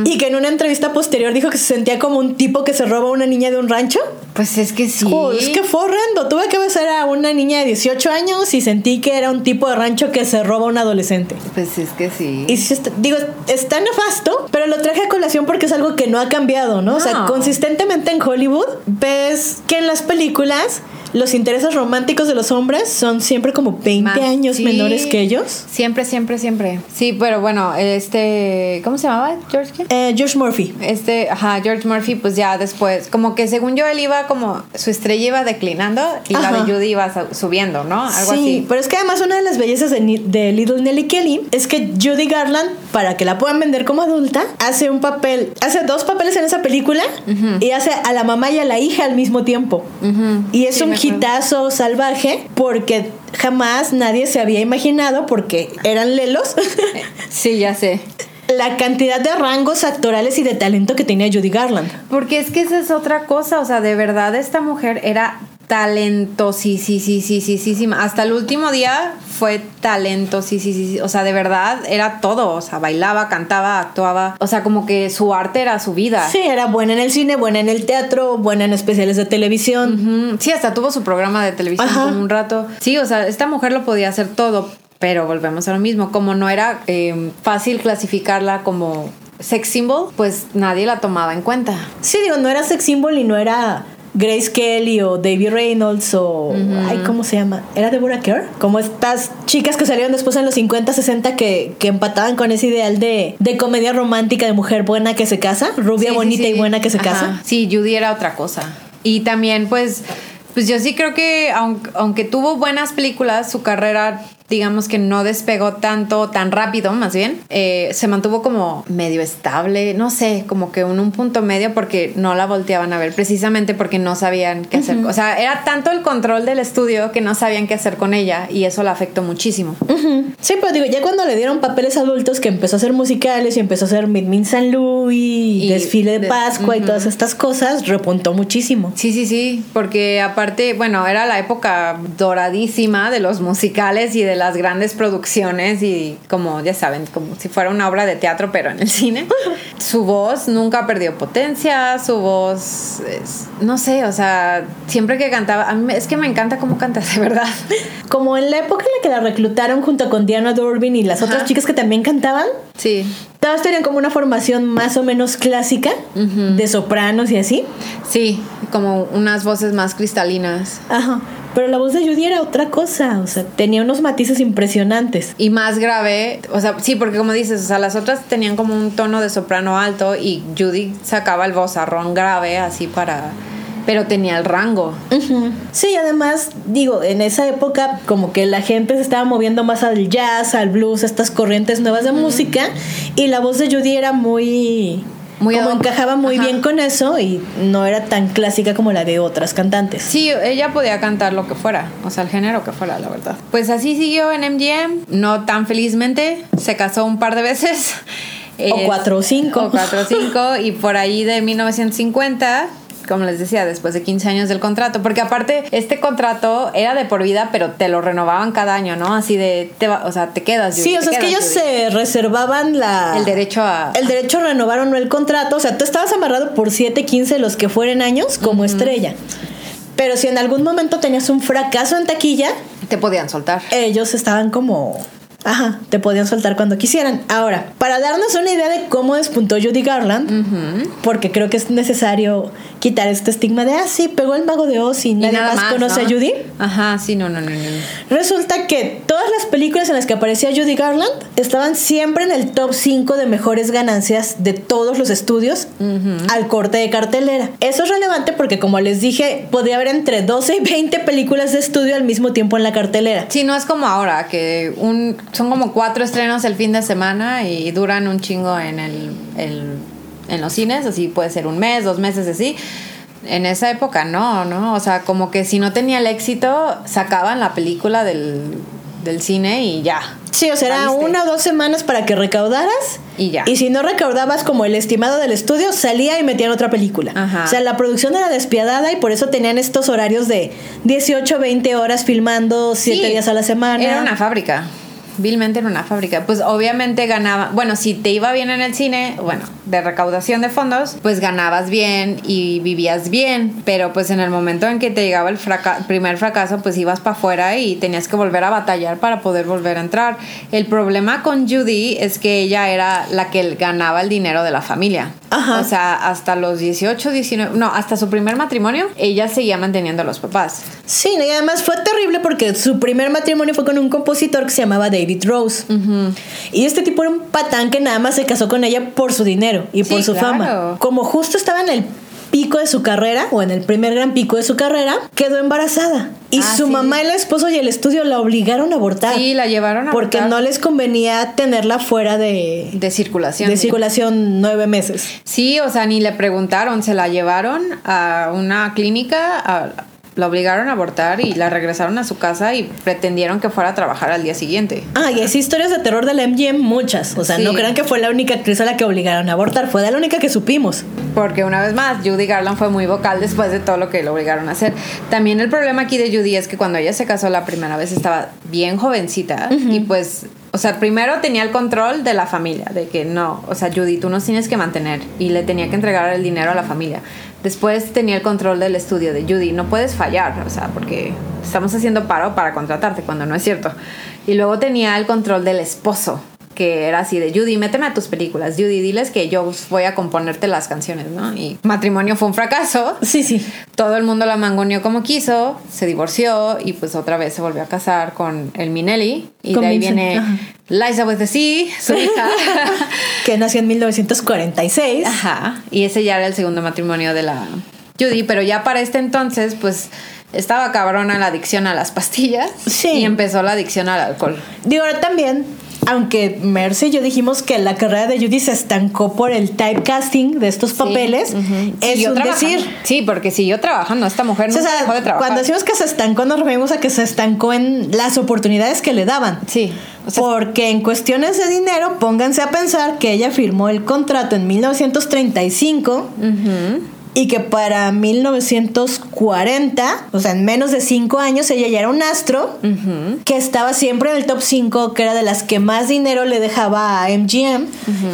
Speaker 1: y que en una entrevista posterior dijo que se sentía como un tipo que se roba a una niña de un rancho.
Speaker 2: Pues es que sí.
Speaker 1: Oh, es que fue horrendo. Tuve que besar a una niña de 18 años y sentí que era un tipo de rancho que se roba a un adolescente.
Speaker 2: Pues es que sí.
Speaker 1: Y sí está- digo, está nefasto, pero lo traje a colación porque es algo que no ha cambiado, ¿no? O sea,
Speaker 2: No.
Speaker 1: consistentemente en Hollywood ves que en las películas los intereses románticos de los hombres son siempre como 20
Speaker 2: Más-
Speaker 1: años
Speaker 2: sí.
Speaker 1: menores que ellos.
Speaker 2: Siempre, siempre, siempre. Sí, pero bueno, este. ¿Cómo se llamaba? ¿George?
Speaker 1: Eh, George Murphy.
Speaker 2: Este, ajá, George Murphy, pues ya después, como que según yo, él iba como, su estrella iba declinando y la de Judy iba su- subiendo, ¿no? Algo
Speaker 1: sí,
Speaker 2: así.
Speaker 1: pero es que además una de las bellezas de, de Little Nelly Kelly es que Judy Garland, para que la puedan vender como adulta, hace un papel, hace dos papeles en esa película y hace a la mamá y a la hija al mismo tiempo.
Speaker 2: Ujú.
Speaker 1: Y es
Speaker 2: Sí,
Speaker 1: un. Hitazo salvaje porque jamás nadie se había imaginado, porque eran lelos,
Speaker 2: Sí, ya sé.
Speaker 1: la cantidad de rangos actorales y de talento que tenía Judy Garland.
Speaker 2: Porque es que esa es otra cosa, o sea, de verdad esta mujer era talentosísima. Hasta el último día fue talentosísima. O sea, de verdad era todo. O sea, bailaba, cantaba, actuaba. O sea, como que su arte era su vida.
Speaker 1: Sí, era buena en el cine, buena en el teatro, buena en especiales de televisión.
Speaker 2: Sí, hasta tuvo su programa de televisión como un rato. Sí, o sea, esta mujer lo podía hacer todo, pero volvemos a lo mismo. Como no era eh, fácil clasificarla como sex symbol, pues nadie la tomaba en cuenta.
Speaker 1: Sí, digo, no era sex symbol y no era Grace Kelly o David Reynolds o... Ay, ¿cómo se llama? ¿Era Deborah Kerr? Como estas chicas que salieron después en los 50, 60 que, que empataban con ese ideal de, de comedia romántica de mujer buena que se casa, rubia,
Speaker 2: Sí, sí,
Speaker 1: bonita
Speaker 2: sí.
Speaker 1: y buena que se
Speaker 2: Ajá.
Speaker 1: casa.
Speaker 2: Sí, Judy era otra cosa. Y también, pues, pues yo sí creo que aunque, aunque tuvo buenas películas, su carrera, digamos que no despegó tanto, tan rápido, más bien, eh, se mantuvo como medio estable, no sé, como que un punto medio porque no la volteaban a ver, precisamente porque no sabían qué hacer. O sea, era tanto el control del estudio que no sabían qué hacer con ella y eso la afectó muchísimo.
Speaker 1: Sí, pero digo, ya cuando le dieron papeles adultos que empezó a hacer musicales y empezó a hacer Meet Me in San Louis,
Speaker 2: Y
Speaker 1: desfile de Pascua y todas estas cosas, repuntó muchísimo.
Speaker 2: Sí, sí, sí, porque aparte, bueno, era la época doradísima de los musicales y de las grandes producciones y como ya saben, como si fuera una obra de teatro pero en el cine. su voz nunca perdió potencia, su voz, es- no sé, o sea, siempre que cantaba, a mí es que me encanta cómo canta, de verdad.
Speaker 1: Como en la época en la que la reclutaron junto con Diana Durbin y las otras chicas que también cantaban,
Speaker 2: Sí,
Speaker 1: todas tenían como una formación más o menos clásica de sopranos y así.
Speaker 2: sí, como unas voces más cristalinas.
Speaker 1: Ajá. Pero la voz de Judy era otra cosa, o sea, tenía unos matices impresionantes.
Speaker 2: Y más grave, o sea, sí, porque como dices, o sea, las otras tenían como un tono de soprano alto y Judy sacaba el vozarrón grave así para... Pero tenía el rango.
Speaker 1: Ujú. Sí, además, digo, en esa época como que la gente se estaba moviendo más al jazz, al blues, a estas corrientes nuevas de música y la voz de Judy era muy...
Speaker 2: Muy
Speaker 1: como encajaba muy
Speaker 2: Ajá.
Speaker 1: bien con eso y no era tan clásica como la de otras cantantes.
Speaker 2: Sí, ella podía cantar lo que fuera, o sea, el género que fuera, la verdad. Pues así siguió en MGM, no tan felizmente, se casó un par de veces.
Speaker 1: O cuatro o cinco.
Speaker 2: O cuatro o cinco, y por ahí de 1950 como les decía, después de 15 años del contrato, porque aparte este contrato era de por vida, pero te lo renovaban cada año, ¿no? Así de, te va- o sea, te quedas. Judy,
Speaker 1: Sí, o sea, es que ellos
Speaker 2: Judy.
Speaker 1: se reservaban la...
Speaker 2: El derecho a...
Speaker 1: El derecho a renovar o no el contrato. O sea, tú estabas amarrado por 7, 15, los que fueren años, como estrella. Pero si en algún momento tenías un fracaso en taquilla,
Speaker 2: Te podían soltar.
Speaker 1: ellos estaban como... Ajá, te podían soltar cuando quisieran. Ahora, para darnos una idea de cómo despuntó Judy Garland, porque creo que es necesario quitar este estigma de, ah, sí, pegó el mago de Oz y
Speaker 2: Y
Speaker 1: nadie
Speaker 2: nada
Speaker 1: más,
Speaker 2: más,
Speaker 1: conoce
Speaker 2: ¿no?
Speaker 1: a Judy.
Speaker 2: Ajá, sí, no, no, no, no.
Speaker 1: Resulta que todas las películas en las que aparecía Judy Garland estaban siempre en el top 5 de mejores ganancias de todos los estudios al corte de cartelera. Eso es relevante porque, como les dije, podía haber entre 12 y 20 películas de estudio al mismo tiempo en la cartelera.
Speaker 2: Sí, no es como ahora, que un, son como cuatro estrenos el fin de semana y duran un chingo en, el, el- en los cines, así puede ser un mes, dos meses, así. En esa época no, ¿no? O sea, como que si no tenía el éxito, sacaban la película del, del cine y ya.
Speaker 1: Sí, o sea, era una o dos semanas para que recaudaras.
Speaker 2: Y ya.
Speaker 1: Y si no recaudabas como el estimado del estudio, salía y metían otra película.
Speaker 2: Ajá.
Speaker 1: O sea, la producción era despiadada y por eso tenían estos horarios de 18, 20 horas filmando 7
Speaker 2: Sí,
Speaker 1: días a la semana.
Speaker 2: Era una fábrica. Vilmente era una fábrica. Pues obviamente ganaba. Bueno, si te iba bien en el cine, bueno, de recaudación de fondos, pues ganabas bien y vivías bien. Pero pues en el momento en que te llegaba el fraca- primer fracaso, pues ibas para afuera y tenías que volver a batallar para poder volver a entrar. El problema con Judy es que ella era la que ganaba el dinero de la familia.
Speaker 1: Ajá.
Speaker 2: O sea, hasta los 18, 19, no, hasta su primer matrimonio, ella seguía manteniendo a los papás.
Speaker 1: Sí, y además fue terrible porque su primer matrimonio fue con un compositor que se llamaba David Rose. Y este tipo era un patán que nada más se casó con ella por su dinero y
Speaker 2: Sí,
Speaker 1: por su
Speaker 2: claro.
Speaker 1: fama. Como justo estaba en el pico de su carrera, o en el primer gran pico de su carrera, quedó embarazada. Y
Speaker 2: Ah,
Speaker 1: su
Speaker 2: sí.
Speaker 1: mamá, el esposo y el estudio la obligaron a abortar.
Speaker 2: Sí, la llevaron a
Speaker 1: Porque
Speaker 2: abortar.
Speaker 1: no les convenía tenerla fuera de,
Speaker 2: De circulación.
Speaker 1: de circulación nueve meses.
Speaker 2: Sí, o sea, ni le preguntaron, se la llevaron a una clínica, a- la obligaron a abortar y la regresaron a su casa y pretendieron que fuera a trabajar al día siguiente.
Speaker 1: Ah, y hay historias de terror de la MGM, muchas. O sea,
Speaker 2: Sí.
Speaker 1: no crean que fue la única actriz a la que obligaron a abortar, fue de la única que supimos.
Speaker 2: Porque una vez más, Judy Garland fue muy vocal después de todo lo que le obligaron a hacer. También el problema aquí de Judy es que cuando ella se casó la primera vez estaba bien jovencita y pues, o sea, primero tenía el control de la familia, de que no, o sea, Judy, tú nos tienes que mantener y le tenía que entregar el dinero a la familia. Después tenía el control del estudio de Judy, no puedes fallar, o sea, porque estamos haciendo paro para contratarte cuando no es cierto. Y luego tenía el control del esposo, que era así de Judy, méteme a tus películas, Judy, diles que yo voy a componerte las canciones, ¿no? Y matrimonio fue un fracaso.
Speaker 1: Sí, sí.
Speaker 2: Todo el mundo la mangoneó como quiso, se divorció y pues otra vez se volvió a casar con el Minelli. Y
Speaker 1: Con
Speaker 2: de ahí
Speaker 1: Vincent,
Speaker 2: viene
Speaker 1: ajá.
Speaker 2: Liza with the Sea, su hija.
Speaker 1: Que nació en 1946.
Speaker 2: Ajá. Y ese ya era el segundo matrimonio de la Judy, pero ya para este entonces, pues estaba cabrona la adicción a las pastillas.
Speaker 1: Sí.
Speaker 2: Y empezó la adicción al alcohol.
Speaker 1: Digo, ahora también, aunque Mercy y yo dijimos que la carrera de Judy se estancó por el typecasting de estos papeles, es un
Speaker 2: decir. Sí, porque siguió trabajando. Esta mujer
Speaker 1: O
Speaker 2: no
Speaker 1: sea,
Speaker 2: dejó de trabajar.
Speaker 1: cuando decimos que se estancó, nos referimos a que se estancó en las oportunidades que le daban.
Speaker 2: Sí. O sea,
Speaker 1: Porque en cuestiones de dinero, pónganse a pensar que ella firmó el contrato en 1935 y que para 1940, o sea, en menos de cinco años, ella ya era un astro que estaba siempre en el top 5, que era de las que más dinero le dejaba a MGM.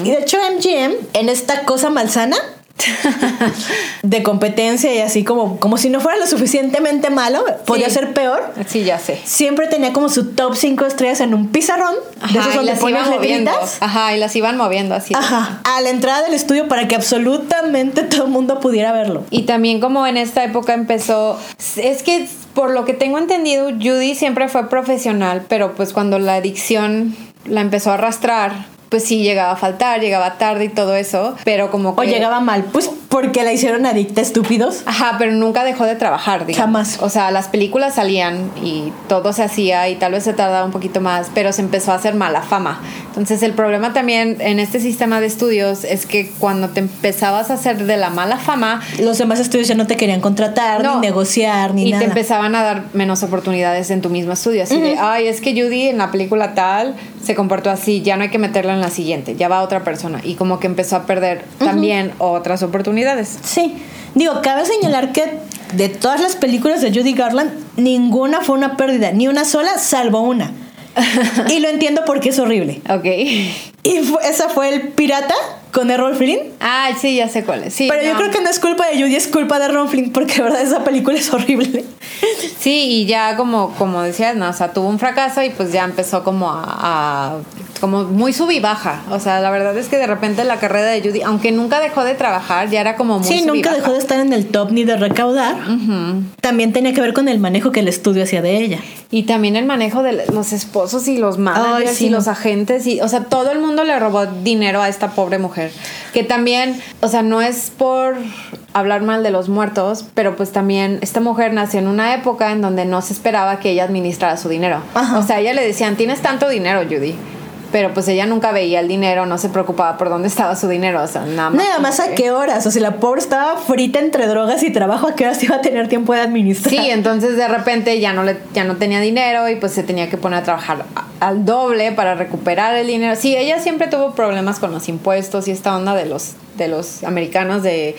Speaker 1: Y de hecho, MGM, en esta cosa malsana, de competencia y así como, como si no fuera lo suficientemente malo, podía ser peor.
Speaker 2: sí, ya sé.
Speaker 1: Siempre tenía como su top 5 estrellas en un pizarrón, de esos
Speaker 2: y
Speaker 1: donde
Speaker 2: las iban moviendo. Ajá, y las iban moviendo así.
Speaker 1: Ajá, a la entrada del estudio para que absolutamente todo el mundo pudiera verlo.
Speaker 2: Y también como en esta época empezó, es que por lo que tengo entendido, Judy siempre fue profesional, pero pues cuando la adicción la empezó a arrastrar, pues sí llegaba a faltar, llegaba tarde y todo eso, pero como que...
Speaker 1: O llegaba mal, pues porque la hicieron adicta, estúpidos.
Speaker 2: Ajá, pero nunca dejó de trabajar, digamos.
Speaker 1: Jamás.
Speaker 2: O sea, las películas salían y todo se hacía y tal vez se tardaba un poquito más, pero se empezó a hacer mala fama. Entonces, el problema también en este sistema de estudios es que cuando te empezabas a hacer de la mala fama,
Speaker 1: Los demás estudios ya no te querían contratar,
Speaker 2: No.
Speaker 1: ni negociar, ni
Speaker 2: y
Speaker 1: nada.
Speaker 2: te empezaban a dar menos oportunidades en tu mismo estudio. Así de, ay, es que Judy en la película tal se comportó así, ya no hay que meterla en la siguiente, ya va otra persona. Y como que empezó a perder también otras oportunidades.
Speaker 1: Sí. Digo, cabe señalar que de todas las películas de Judy Garland, ninguna fue una pérdida, ni una sola, salvo una. y lo entiendo porque es horrible.
Speaker 2: Ok.
Speaker 1: Y fue- esa fue El Pirata con Errol Flynn.
Speaker 2: Ah, sí, ya sé cuál es. Sí,
Speaker 1: Pero yo creo que no es culpa de Judy, es culpa de Errol Flynn, porque de verdad esa película es horrible.
Speaker 2: Sí, y ya como, como decías, no, o sea, tuvo un fracaso y pues ya empezó como a, a- como muy sub y baja. O sea, la verdad es que de repente la carrera de Judy, aunque nunca dejó de trabajar, ya era como muy
Speaker 1: Sí, nunca dejó de estar en el top ni de recaudar. También tenía que ver con el manejo que el estudio hacía de ella.
Speaker 2: Y también el manejo de los esposos y los managers
Speaker 1: Ay, sí,
Speaker 2: y los agentes y, o sea, todo el mundo le robó dinero a esta pobre mujer. Que también, o sea, no es por hablar mal de los muertos, pero pues también esta mujer nació en una época en donde no se esperaba que ella administrara su dinero.
Speaker 1: Ajá.
Speaker 2: O sea, ella le decían, tienes tanto dinero, Judy. Pero pues ella nunca veía el dinero, no se preocupaba por dónde estaba su dinero, o sea, nada más.
Speaker 1: Nada más a qué horas. O sea, la pobre estaba frita entre drogas y trabajo, ¿a qué horas iba a tener tiempo de administrar?
Speaker 2: Sí, entonces de repente ya no le, ya no tenía dinero y pues se tenía que poner a trabajar al doble para recuperar el dinero. Sí, ella siempre tuvo problemas con los impuestos y esta onda de los de los americanos de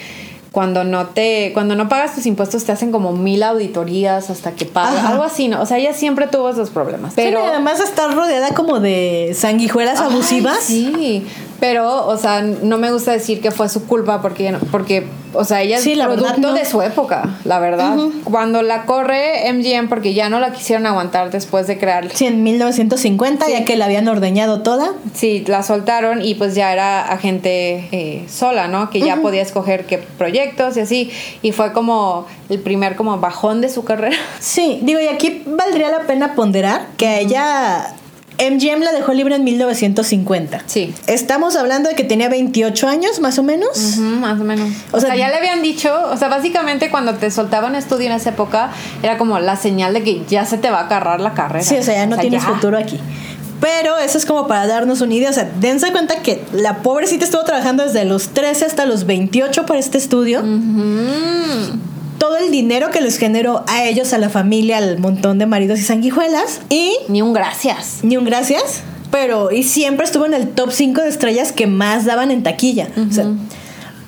Speaker 2: cuando no te cuando no pagas tus impuestos te hacen como mil auditorías hasta que pagas,
Speaker 1: Ajá.
Speaker 2: algo así, ¿no? O sea, ella siempre tuvo esos problemas. Pero
Speaker 1: además estar rodeada como de sanguijuelas
Speaker 2: Ay,
Speaker 1: abusivas.
Speaker 2: Sí, pero, o sea, no me gusta decir que fue su culpa porque, porque o sea, ella
Speaker 1: Sí,
Speaker 2: es
Speaker 1: la verdad,
Speaker 2: producto
Speaker 1: no.
Speaker 2: de su época, la verdad. Cuando la corre MGM porque ya no la quisieron aguantar después de crear.
Speaker 1: Sí, en 1950,
Speaker 2: Sí.
Speaker 1: ya que la habían ordeñado toda.
Speaker 2: Sí, la soltaron y pues ya era agente eh, sola, ¿no? Que ya podía escoger qué proyectos y así. Y fue como el primer como bajón de su carrera.
Speaker 1: Sí, digo, y aquí valdría la pena ponderar que a ella MGM la dejó libre en 1950.
Speaker 2: Sí.
Speaker 1: Estamos hablando de que tenía 28 años, más o menos.
Speaker 2: Más o menos. O,
Speaker 1: O
Speaker 2: sea,
Speaker 1: sea,
Speaker 2: ya le habían dicho, o sea, básicamente cuando te soltaban estudio en esa época, era como la señal de que ya se te va a agarrar la carrera.
Speaker 1: Sí, o sea, ya no tienes
Speaker 2: ya.
Speaker 1: futuro aquí. Pero eso es como para darnos una idea. O sea, dense cuenta que la pobrecita estuvo trabajando desde los 13 hasta los 28 para este estudio. Todo el dinero que les generó a ellos, a la familia, al montón de maridos y sanguijuelas. Y
Speaker 2: Ni un gracias.
Speaker 1: ni un gracias. Pero, y siempre estuvo en el top 5 de estrellas que más daban en taquilla. O sea,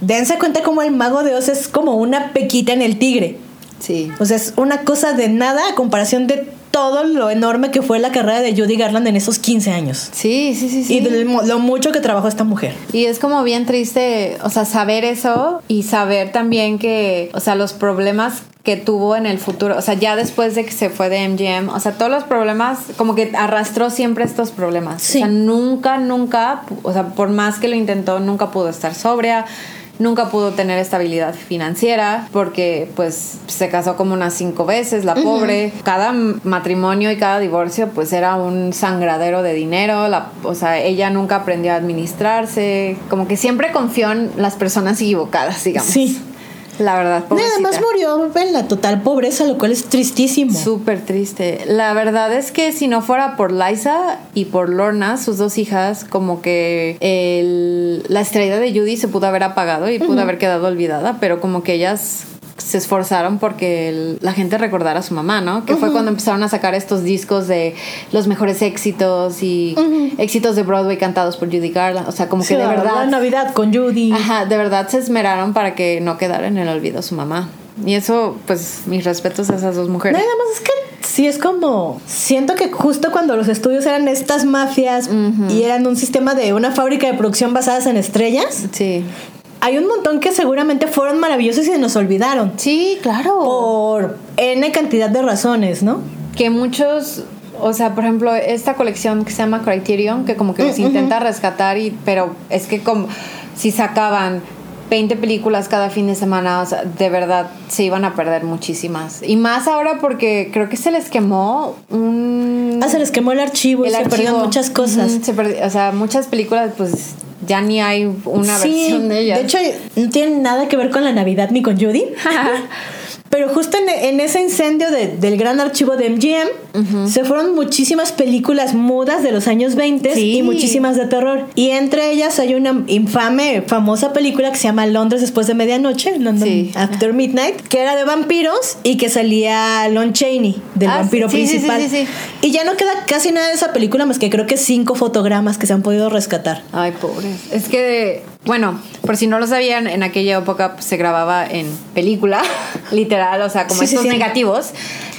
Speaker 1: dense cuenta como el mago de Oz es como una pequita en el tigre.
Speaker 2: Sí.
Speaker 1: O sea, es una cosa de nada a comparación de todo lo enorme que fue la carrera de Judy Garland en esos 15 años.
Speaker 2: Sí, sí, sí, sí.
Speaker 1: Y de lo mucho que trabajó esta mujer.
Speaker 2: Y es como bien triste, o sea, saber eso y saber también que, o sea, los problemas que tuvo en el futuro, o sea, ya después de que se fue de MGM, o sea, todos los problemas, como que arrastró siempre estos problemas.
Speaker 1: Sí.
Speaker 2: O sea, nunca, nunca, o sea, por más que lo intentó, nunca pudo estar sobria. Nunca pudo tener estabilidad financiera porque pues se casó como unas cinco veces, la pobre. Cada matrimonio y cada divorcio pues era un sangradero de dinero. La, o sea, ella nunca aprendió a administrarse. Como que siempre confió en las personas equivocadas, digamos.
Speaker 1: Sí.
Speaker 2: La verdad,
Speaker 1: Nada más
Speaker 2: pobrecita.
Speaker 1: murió en la total pobreza, lo cual es tristísimo.
Speaker 2: Súper triste. La verdad es que si no fuera por Liza y por Lorna, sus dos hijas, como que el- la estrella de Judy se pudo haber apagado y pudo haber quedado olvidada, pero como que ellas se esforzaron porque el- la gente recordara a su mamá, ¿no? Que fue cuando empezaron a sacar estos discos de los mejores éxitos y éxitos de Broadway cantados por Judy Garland. O sea, como
Speaker 1: Sí,
Speaker 2: que de verdad...
Speaker 1: La Navidad con Judy.
Speaker 2: Ajá, de verdad se esmeraron para que no quedara en el olvido su mamá. Y eso, pues, mis respetos a esas dos mujeres.
Speaker 1: Nada más es que sí es como. Siento que justo cuando los estudios eran estas mafias y eran un sistema de una fábrica de producción basadas en estrellas,
Speaker 2: Sí.
Speaker 1: Hay un montón que seguramente fueron maravillosos y se nos olvidaron.
Speaker 2: Sí, claro.
Speaker 1: Por N cantidad de razones, ¿no?
Speaker 2: Que muchos, o sea, por ejemplo, esta colección que se llama Criterion, que como que los intenta rescatar, y, pero es que como si sacaban 20 películas cada fin de semana, o sea, de verdad se iban a perder muchísimas. Y más ahora porque creo que se les quemó un...
Speaker 1: Ah, se les quemó el archivo y
Speaker 2: el
Speaker 1: se
Speaker 2: archivo.
Speaker 1: perdieron muchas cosas.
Speaker 2: Se perdi- o sea, muchas películas, pues ya ni hay una
Speaker 1: Sí,
Speaker 2: versión de ellas.
Speaker 1: De hecho, no tiene nada que ver con la Navidad ni con Judy. Pero justo en, en ese incendio de- del gran archivo de MGM, se fueron muchísimas películas mudas de los años 20
Speaker 2: Sí.
Speaker 1: y muchísimas de terror. Y entre ellas hay una infame, famosa película que se llama Londres después de medianoche, London
Speaker 2: Sí.
Speaker 1: After Midnight, que era de vampiros y que salía Lon Chaney, del
Speaker 2: Ah,
Speaker 1: vampiro
Speaker 2: sí, sí, sí,
Speaker 1: principal. Y ya no queda casi nada de esa película más que creo que cinco fotogramas que se han podido rescatar.
Speaker 2: Ay, pobres. Es que, bueno, por si no lo sabían, en aquella época pues, se grababa en película, literal, o sea, como estos negativos.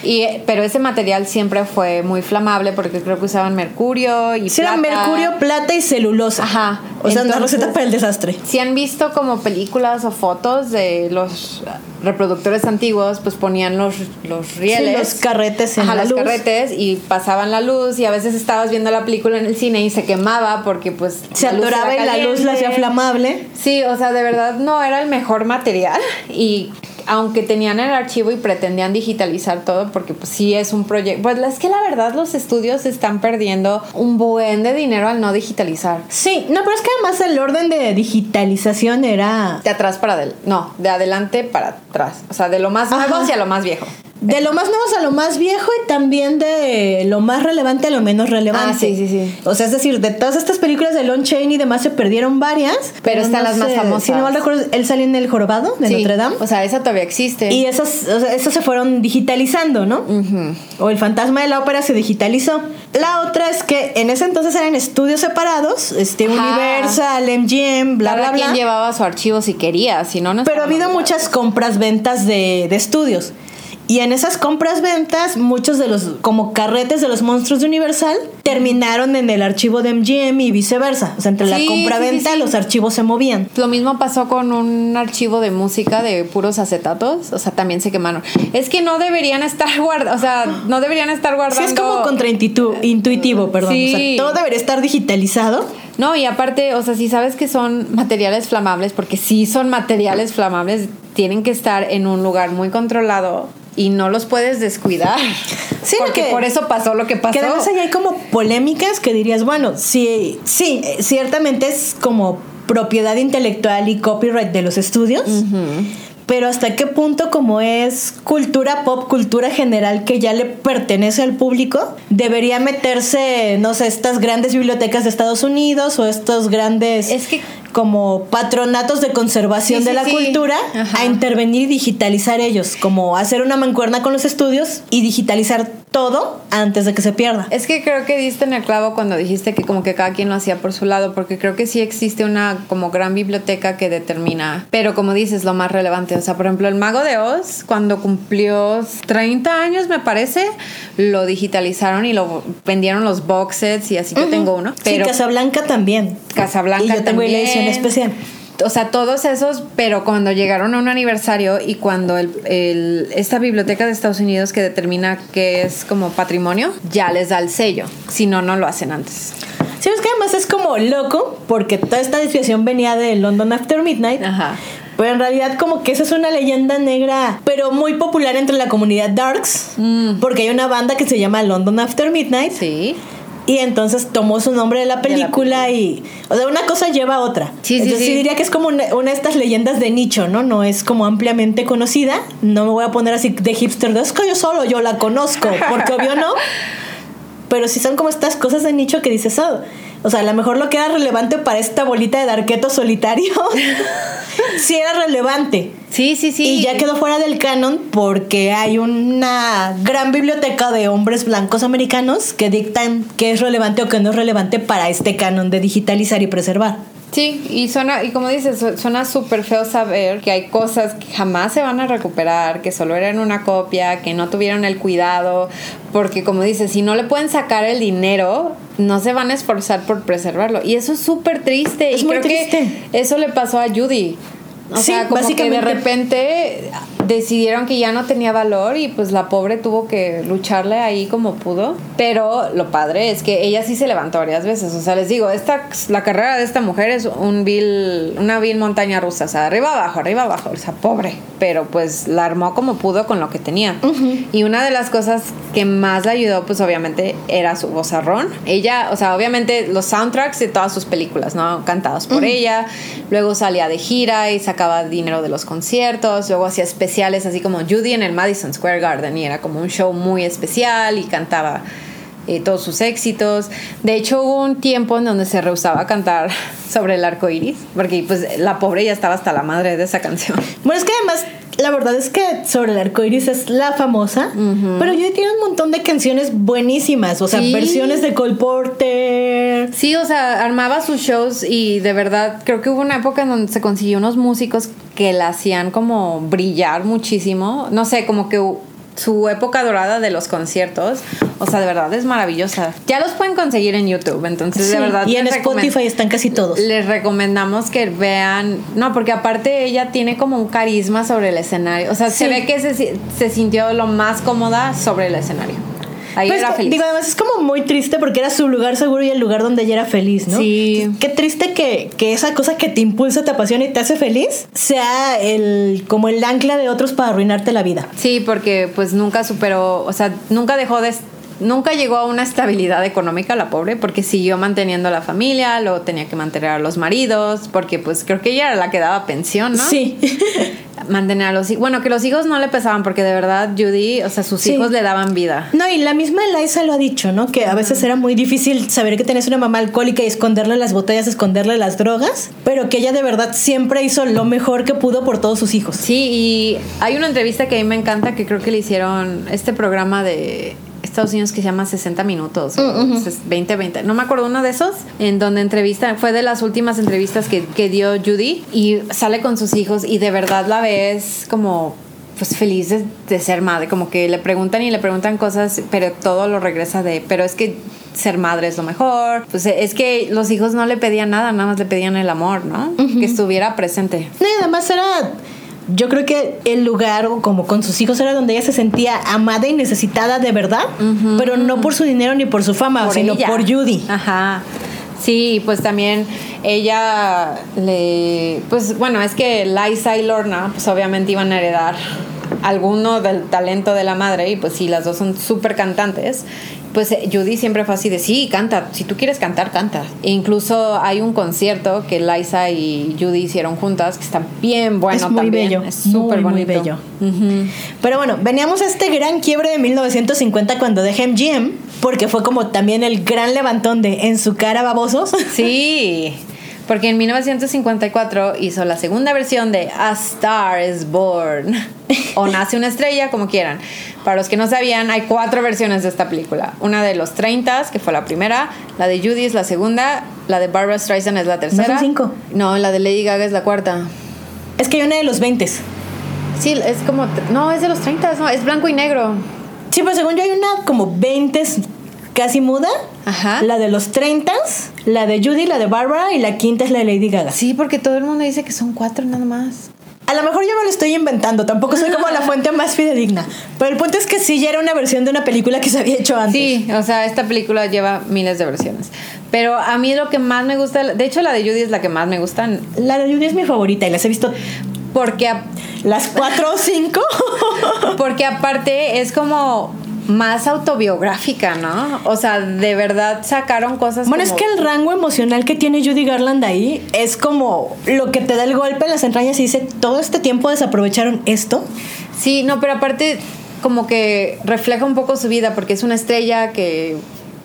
Speaker 2: Y, pero ese material siempre fue muy flamable porque creo que usaban mercurio y
Speaker 1: Sí, era
Speaker 2: plata.
Speaker 1: mercurio, plata y celulosa.
Speaker 2: Ajá.
Speaker 1: O sea, una receta para el desastre.
Speaker 2: Si han visto como películas o fotos de los reproductores antiguos, pues ponían los, los rieles.
Speaker 1: los carretes en
Speaker 2: Ajá,
Speaker 1: la
Speaker 2: los
Speaker 1: luz.
Speaker 2: carretes y pasaban la luz y a veces estabas viendo la película en el cine y se quemaba porque pues...
Speaker 1: Se
Speaker 2: la
Speaker 1: atoraba
Speaker 2: era
Speaker 1: y la luz la hacía flamable.
Speaker 2: Sí, o sea, de verdad no era el mejor material y aunque tenían el archivo y pretendían digitalizar todo, porque pues sí es un proyecto, pues es que la verdad los estudios están perdiendo un buen de dinero al no digitalizar.
Speaker 1: Sí, no, pero es que además el orden de digitalización era
Speaker 2: De atrás para adelante, no, de adelante para atrás, o sea, de lo más nuevo
Speaker 1: Ajá.
Speaker 2: hacia lo más viejo.
Speaker 1: De lo más nuevo a lo más viejo y también de lo más relevante a lo menos relevante.
Speaker 2: Ah, sí, sí, sí.
Speaker 1: O sea, es decir, de todas estas películas de Lon Chaney y demás se perdieron varias.
Speaker 2: Pero están las más famosas.
Speaker 1: Si no mal recuerdo, él salió en El Jorobado de
Speaker 2: Sí,
Speaker 1: Notre Dame.
Speaker 2: O sea, esa todavía existe.
Speaker 1: Y esas, o sea, esas se fueron digitalizando, ¿no? O el fantasma de la ópera se digitalizó. La otra es que en ese entonces eran estudios separados, este
Speaker 2: Ajá.
Speaker 1: Universal, MGM, bla,
Speaker 2: Cada
Speaker 1: bla,
Speaker 2: quien
Speaker 1: bla.
Speaker 2: llevaba su archivo si quería, si no, no
Speaker 1: Pero ha habido muchas compras-ventas de, de estudios. Y en esas compras-ventas, muchos de los, como carretes de los monstruos de Universal, terminaron en el archivo de MGM y viceversa. O sea, entre la compra-venta,
Speaker 2: sí, sí, sí.
Speaker 1: los archivos se movían.
Speaker 2: Lo mismo pasó con un archivo de música de puros acetatos, o sea, también se quemaron. Es que no deberían estar guardados, o sea, no deberían estar
Speaker 1: Sí,
Speaker 2: guardando.
Speaker 1: es como contraintuitivo, perdón. O sea, todo debería estar digitalizado.
Speaker 2: No, y aparte, o sea, si sabes que son materiales flamables, porque sí son materiales flamables, tienen que estar en un lugar muy controlado y no los puedes descuidar.
Speaker 1: Sí,
Speaker 2: porque
Speaker 1: que-
Speaker 2: por eso pasó lo que pasó.
Speaker 1: Que además ahí hay como polémicas que dirías, bueno, sí, sí, eh, ciertamente es como propiedad intelectual y copyright de los estudios. Pero hasta qué punto como es cultura pop, cultura general que ya le pertenece al público, debería meterse, no sé, estas grandes bibliotecas de Estados Unidos o estos grandes
Speaker 2: Es que-
Speaker 1: como patronatos de conservación
Speaker 2: Sí,
Speaker 1: de
Speaker 2: sí,
Speaker 1: la
Speaker 2: sí.
Speaker 1: cultura
Speaker 2: Ajá.
Speaker 1: a intervenir y digitalizar ellos, como hacer una mancuerna con los estudios y digitalizar todo antes de que se pierda.
Speaker 2: Es que creo que diste en el clavo cuando dijiste que como que cada quien lo hacía por su lado, porque creo que sí existe una como gran biblioteca que determina, pero como dices, lo más relevante, o sea, por ejemplo, el Mago de Oz, cuando cumplió 30 años, me parece, lo digitalizaron y lo vendieron los box sets y así yo tengo uno. Pero
Speaker 1: sí, Casablanca también.
Speaker 2: Casablanca
Speaker 1: Y yo tengo
Speaker 2: también.
Speaker 1: la edición especial.
Speaker 2: O sea, todos esos, pero cuando llegaron a un aniversario y cuando el, el- esta biblioteca de Estados Unidos que determina que es como patrimonio, ya les da el sello. Si no, no lo hacen antes.
Speaker 1: Sí, es que además es como loco, porque toda esta desviación venía de London After Midnight.
Speaker 2: Ajá.
Speaker 1: Pero en realidad como que esa es una leyenda negra, pero muy popular entre la comunidad Darks, porque hay una banda que se llama London After Midnight.
Speaker 2: Sí.
Speaker 1: Y entonces tomó su nombre de la película y... O sea, una cosa lleva a otra.
Speaker 2: Sí, sí,
Speaker 1: entonces
Speaker 2: sí.
Speaker 1: diría que es como una, una de estas leyendas de nicho, ¿no? No es como ampliamente conocida. No me voy a poner así de hipster, de, es que yo solo yo la conozco, porque obvio no. Pero sí son como estas cosas de nicho que dices, oh, o sea, a lo mejor lo que era relevante para esta bolita de darquetos solitarios, sí era relevante.
Speaker 2: Sí, sí, sí.
Speaker 1: Y ya quedó fuera del canon porque hay una gran biblioteca de hombres blancos americanos que dictan qué es relevante o qué no es relevante para este canon de digitalizar y preservar.
Speaker 2: Sí, y suena, y como dices, su- suena súper feo saber que hay cosas que jamás se van a recuperar, que solo eran una copia, que no tuvieron el cuidado, porque como dices, si no le pueden sacar el dinero, no se van a esforzar por preservarlo. Y eso es súper triste.
Speaker 1: Es
Speaker 2: y
Speaker 1: muy
Speaker 2: creo
Speaker 1: triste.
Speaker 2: que eso le pasó a Judy. O
Speaker 1: Sí,
Speaker 2: sea, como que de
Speaker 1: básicamente.
Speaker 2: repente decidieron que ya no tenía valor y pues la pobre tuvo que lucharle ahí como pudo. Pero lo padre es que ella sí se levantó varias veces. O sea, les digo, esta, la carrera de esta mujer es un vil, una vil montaña rusa. O sea, arriba abajo, arriba abajo. O sea, pobre. Pero pues la armó como pudo con lo que tenía. Y una de las cosas que más la ayudó, pues obviamente era su vozarrón. Ella, o sea, obviamente los soundtracks de todas sus películas, ¿no? Cantados por ella. Luego salía de gira y sacaba dinero de los conciertos. Luego hacía especiales, así como Judy en el Madison Square Garden, y era como un show muy especial y cantaba eh, todos sus éxitos. De hecho, hubo un tiempo en donde se rehusaba a cantar sobre el arco iris, porque pues la pobre ya estaba hasta la madre de esa canción.
Speaker 1: Bueno, es que además, la verdad es que sobre el arco iris es la famosa, pero Judy tiene un montón de canciones buenísimas, o sea,
Speaker 2: Sí.
Speaker 1: versiones de Cole Porter.
Speaker 2: Sí, o sea, armaba sus shows y de verdad creo que hubo una época en donde se consiguió unos músicos que la hacían como brillar muchísimo. No sé, como que su época dorada de los conciertos, o sea, de verdad es maravillosa. Ya los pueden conseguir en YouTube, entonces
Speaker 1: Sí,
Speaker 2: de verdad.
Speaker 1: y en Spotify están casi todos.
Speaker 2: Les recomendamos que vean, no, porque aparte ella tiene como un carisma sobre el escenario, o sea,
Speaker 1: Sí.
Speaker 2: se ve que se, se sintió lo más cómoda sobre el escenario. Ahí
Speaker 1: Pues,
Speaker 2: era feliz.
Speaker 1: Digo, además es como muy triste porque era su lugar seguro y el lugar donde ella era feliz, ¿no?
Speaker 2: Sí.
Speaker 1: Qué triste que, que esa cosa que te impulsa, te apasiona y te hace feliz sea el como el ancla de otros para arruinarte la vida.
Speaker 2: Sí, porque pues nunca superó, o sea, nunca dejó de nunca llegó a una estabilidad económica la pobre porque siguió manteniendo a la familia, luego tenía que mantener a los maridos, porque pues creo que ella era la que daba pensión, ¿no?
Speaker 1: Sí.
Speaker 2: Mantener a los hijos, bueno, que los hijos no le pesaban porque de verdad Judy, o sea, sus
Speaker 1: Sí.
Speaker 2: hijos le daban vida.
Speaker 1: No, y la misma Eliza lo ha dicho, ¿no? Que a veces era muy difícil saber que tenías una mamá alcohólica y esconderle las botellas, esconderle las drogas, pero que ella de verdad siempre hizo lo mejor que pudo por todos sus hijos.
Speaker 2: Sí, y hay una entrevista que a mí me encanta que creo que le hicieron este programa de Estados Unidos que se llama 60 minutos, o 20, 20, no me acuerdo uno de esos, en donde entrevista, fue de las últimas entrevistas que, que dio Judy y sale con sus hijos y de verdad la ves como pues feliz de, de ser madre, como que le preguntan y le preguntan cosas, pero todo lo regresa de, pero es que ser madre es lo mejor, pues es que los hijos no le pedían nada, nada más le pedían el amor, ¿no? Que estuviera presente.
Speaker 1: No, y además era. Yo creo que el lugar, o como con sus hijos, era donde ella se sentía amada y necesitada de verdad, pero no por su dinero ni por su fama,
Speaker 2: por
Speaker 1: sino
Speaker 2: ella.
Speaker 1: por Judy.
Speaker 2: Ajá. Sí, pues también ella le. Pues bueno, es que Liza y Lorna, pues obviamente iban a heredar alguno del talento de la madre, y pues sí, las dos son súper cantantes. Pues eh, Judy siempre fue así de sí, canta, si tú quieres cantar, canta. E incluso hay un concierto que Liza y Judy hicieron juntas que está bien bueno
Speaker 1: es muy
Speaker 2: también.
Speaker 1: bello.
Speaker 2: Es súper
Speaker 1: muy, muy
Speaker 2: bonito.
Speaker 1: bello. Pero bueno, veníamos a este gran quiebre de 1950 cuando dejé MGM, porque fue como también el gran levantón de En su cara babosos.
Speaker 2: Sí, porque en 1954 hizo la segunda versión de A Star is Born o Nace una estrella, como quieran. Para los que no sabían, hay cuatro versiones de esta película. Una de los 30, que fue la primera, la de Judy es la segunda, la de Barbara Streisand es la tercera.
Speaker 1: son cinco.
Speaker 2: No, la de Lady Gaga es la cuarta.
Speaker 1: Es que hay una de los 20.
Speaker 2: Sí, es como... No, es de los 30, no, es blanco y negro.
Speaker 1: Sí, pero según yo hay una como 20 casi muda.
Speaker 2: Ajá.
Speaker 1: La de los 30, la de Judy, la de Barbara y la quinta es la de Lady Gaga.
Speaker 2: Sí, porque todo el mundo dice que son cuatro nada más.
Speaker 1: A lo mejor yo me lo estoy inventando, tampoco soy como la fuente más fidedigna. Pero el punto es que sí ya era una versión de una película que se había hecho antes.
Speaker 2: Sí, o sea, esta película lleva miles de versiones. Pero a mí lo que más me gusta, de hecho la de Judy es la que más me gusta,
Speaker 1: La de Judy es mi favorita y las he visto
Speaker 2: porque, a-
Speaker 1: las cuatro o cinco.
Speaker 2: porque aparte es como más autobiográfica, ¿no? O sea, de verdad sacaron cosas
Speaker 1: Bueno, es que el rango emocional que tiene Judy Garland ahí es como lo que te da el golpe en las entrañas y dice, todo este tiempo desaprovecharon esto.
Speaker 2: Sí, no, pero aparte como que refleja un poco su vida porque es una estrella que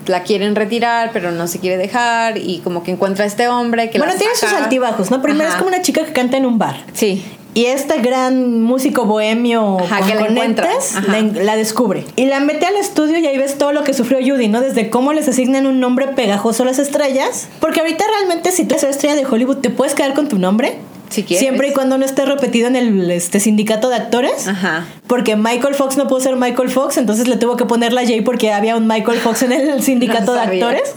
Speaker 2: la quieren retirar, pero no se quiere dejar y como que encuentra a este hombre que
Speaker 1: bueno,
Speaker 2: la
Speaker 1: tiene sus altibajos, ¿no? Primero
Speaker 2: Ajá.
Speaker 1: es como una chica que canta en un bar.
Speaker 2: Sí.
Speaker 1: Y este gran músico bohemio
Speaker 2: Ajá,
Speaker 1: con
Speaker 2: que la Ajá.
Speaker 1: la, la descubre. Y la mete al estudio y ahí ves todo lo que sufrió Judy, ¿no? Desde cómo les asignan un nombre pegajoso a las estrellas. Porque ahorita realmente si tú eres estrella de Hollywood, te puedes quedar con tu nombre.
Speaker 2: Si quieres.
Speaker 1: Siempre y cuando no esté repetido en el este, sindicato de actores.
Speaker 2: Ajá.
Speaker 1: Porque Michael Fox no pudo ser Michael Fox, entonces le tuvo que poner la J porque había un Michael Fox en el sindicato
Speaker 2: No
Speaker 1: de actores.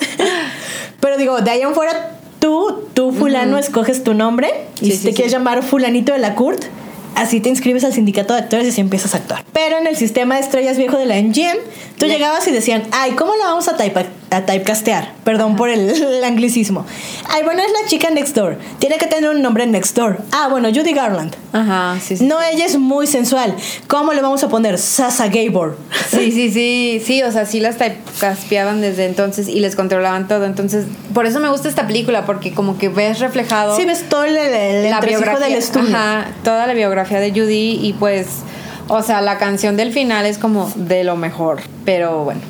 Speaker 1: Pero digo, de ahí en fuera, tú, tú fulano, escoges tu nombre. Y
Speaker 2: Sí,
Speaker 1: si
Speaker 2: sí,
Speaker 1: te quieres llamar fulanito de la Court, así te inscribes al sindicato de actores y así empiezas a actuar. Pero en el sistema de estrellas viejo de la MGM, tú llegabas y decían, ay, ¿cómo la vamos a, a typecastear? Perdón por el, el anglicismo. Ay, bueno, es la chica next door. Tiene que tener un nombre next door. Ah, bueno, Judy Garland.
Speaker 2: Ajá, sí, sí.
Speaker 1: No, ella es muy sensual. ¿Cómo le vamos a poner? Sasa Gabor.
Speaker 2: Sí, sí, sí, sí, o sea, sí las caspeaban desde entonces y les controlaban todo. Entonces, por eso me gusta esta película, porque como que ves reflejado
Speaker 1: Sí, ves todo el, el,
Speaker 2: la biografía
Speaker 1: del estudio.
Speaker 2: Ajá, toda la biografía biografía de Judy y pues, o sea, la canción del final es como de lo mejor, pero bueno.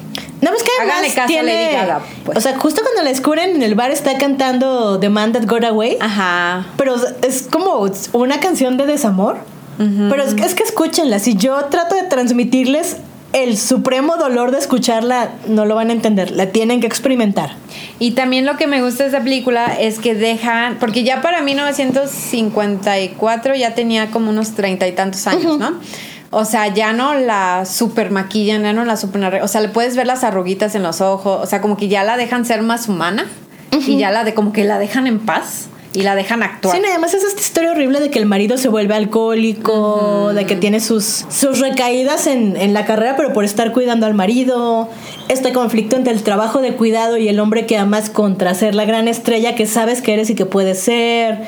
Speaker 1: No, pues que además
Speaker 2: caso a
Speaker 1: tiene...
Speaker 2: Lady Gaga, pues.
Speaker 1: O sea, justo cuando la descubren en el bar está cantando The Man That Got Away.
Speaker 2: Ajá.
Speaker 1: Pero es como una canción de desamor. Pero es, que- es que escúchenla. Si yo trato de transmitirles el supremo dolor de escucharla, no lo van a entender. La tienen que experimentar.
Speaker 2: Y también lo que me gusta de esa película es que dejan, porque ya para 1954 ya tenía como unos treinta y tantos años, ¿no? O sea, ya no la super maquillan, ya no la super o sea, le puedes ver las arruguitas en los ojos, o sea, como que ya la dejan ser más humana y ya la de como que la dejan en paz y la dejan actuar.
Speaker 1: Sí, no, además es esta historia horrible de que el marido se vuelve alcohólico, de que tiene sus, sus recaídas en, en la carrera, pero por estar cuidando al marido. Este conflicto entre el trabajo de cuidado y el hombre que amas contra ser la gran estrella que sabes que eres y que puedes ser.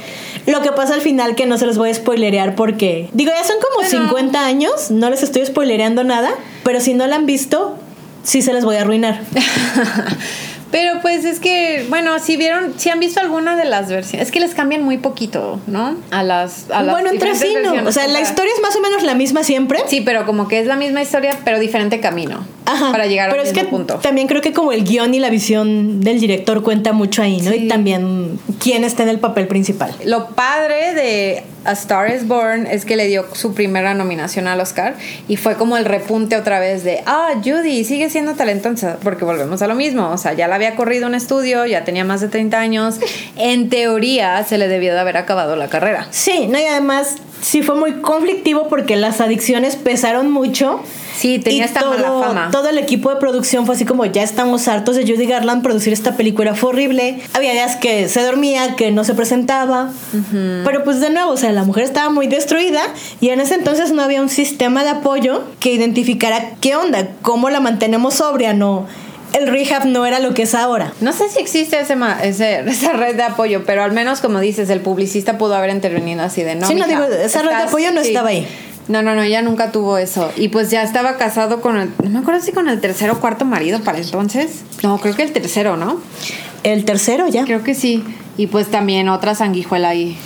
Speaker 1: Lo que pasa al final que no se los voy a spoilerear porque, digo, ya son como
Speaker 2: Bueno.
Speaker 1: 50 años, no les estoy spoilereando nada, pero si no la han visto, sí se les voy a arruinar.
Speaker 2: Pero pues es que, bueno, si vieron, si han visto alguna de las versiones, es que les cambian muy poquito, ¿no? A las, a las
Speaker 1: bueno, entre sí, no. O sea, la historia es más o menos la misma siempre.
Speaker 2: Sí, pero como que es la misma historia, pero diferente camino.
Speaker 1: Ajá,
Speaker 2: Para llegar
Speaker 1: pero
Speaker 2: al
Speaker 1: es
Speaker 2: mismo
Speaker 1: que
Speaker 2: punto.
Speaker 1: también creo que como el guion y la visión del director cuenta mucho ahí, ¿no?
Speaker 2: Sí.
Speaker 1: Y también quién está en el papel principal.
Speaker 2: Lo padre de A Star is Born es que le dio su primera nominación al Oscar y fue como el repunte otra vez de, ah, Judy sigue siendo talentosa, porque volvemos a lo mismo, o sea, ya la había corrido un estudio, ya tenía más de 30 años, en teoría se le debió de haber acabado la carrera.
Speaker 1: Sí, no, y además sí fue muy conflictivo porque las adicciones pesaron mucho.
Speaker 2: Sí, tenía esta
Speaker 1: todo,
Speaker 2: mala fama.
Speaker 1: Todo el equipo de producción fue así como ya estamos hartos de Judy Garland, producir esta película fue horrible. Había días que se dormía, que no se presentaba. Pero pues de nuevo, o sea, la mujer estaba muy destruida y en ese entonces no había un sistema de apoyo que identificara qué onda, cómo la mantenemos sobria, no. El rehab no era lo que es ahora.
Speaker 2: No sé si existe ese, ma- ese- esa red de apoyo, pero al menos como dices, el publicista pudo haber intervenido así de no.
Speaker 1: Sí, no, digo, esa red de
Speaker 2: estás-
Speaker 1: apoyo no estaba ahí.
Speaker 2: No, no, no, ella nunca tuvo eso. Y pues ya estaba casado con el, no me acuerdo si con el tercero o cuarto marido para entonces. No, creo que el tercero, ¿no?
Speaker 1: El tercero ya.
Speaker 2: Creo que sí. Y pues también otra sanguijuela ahí.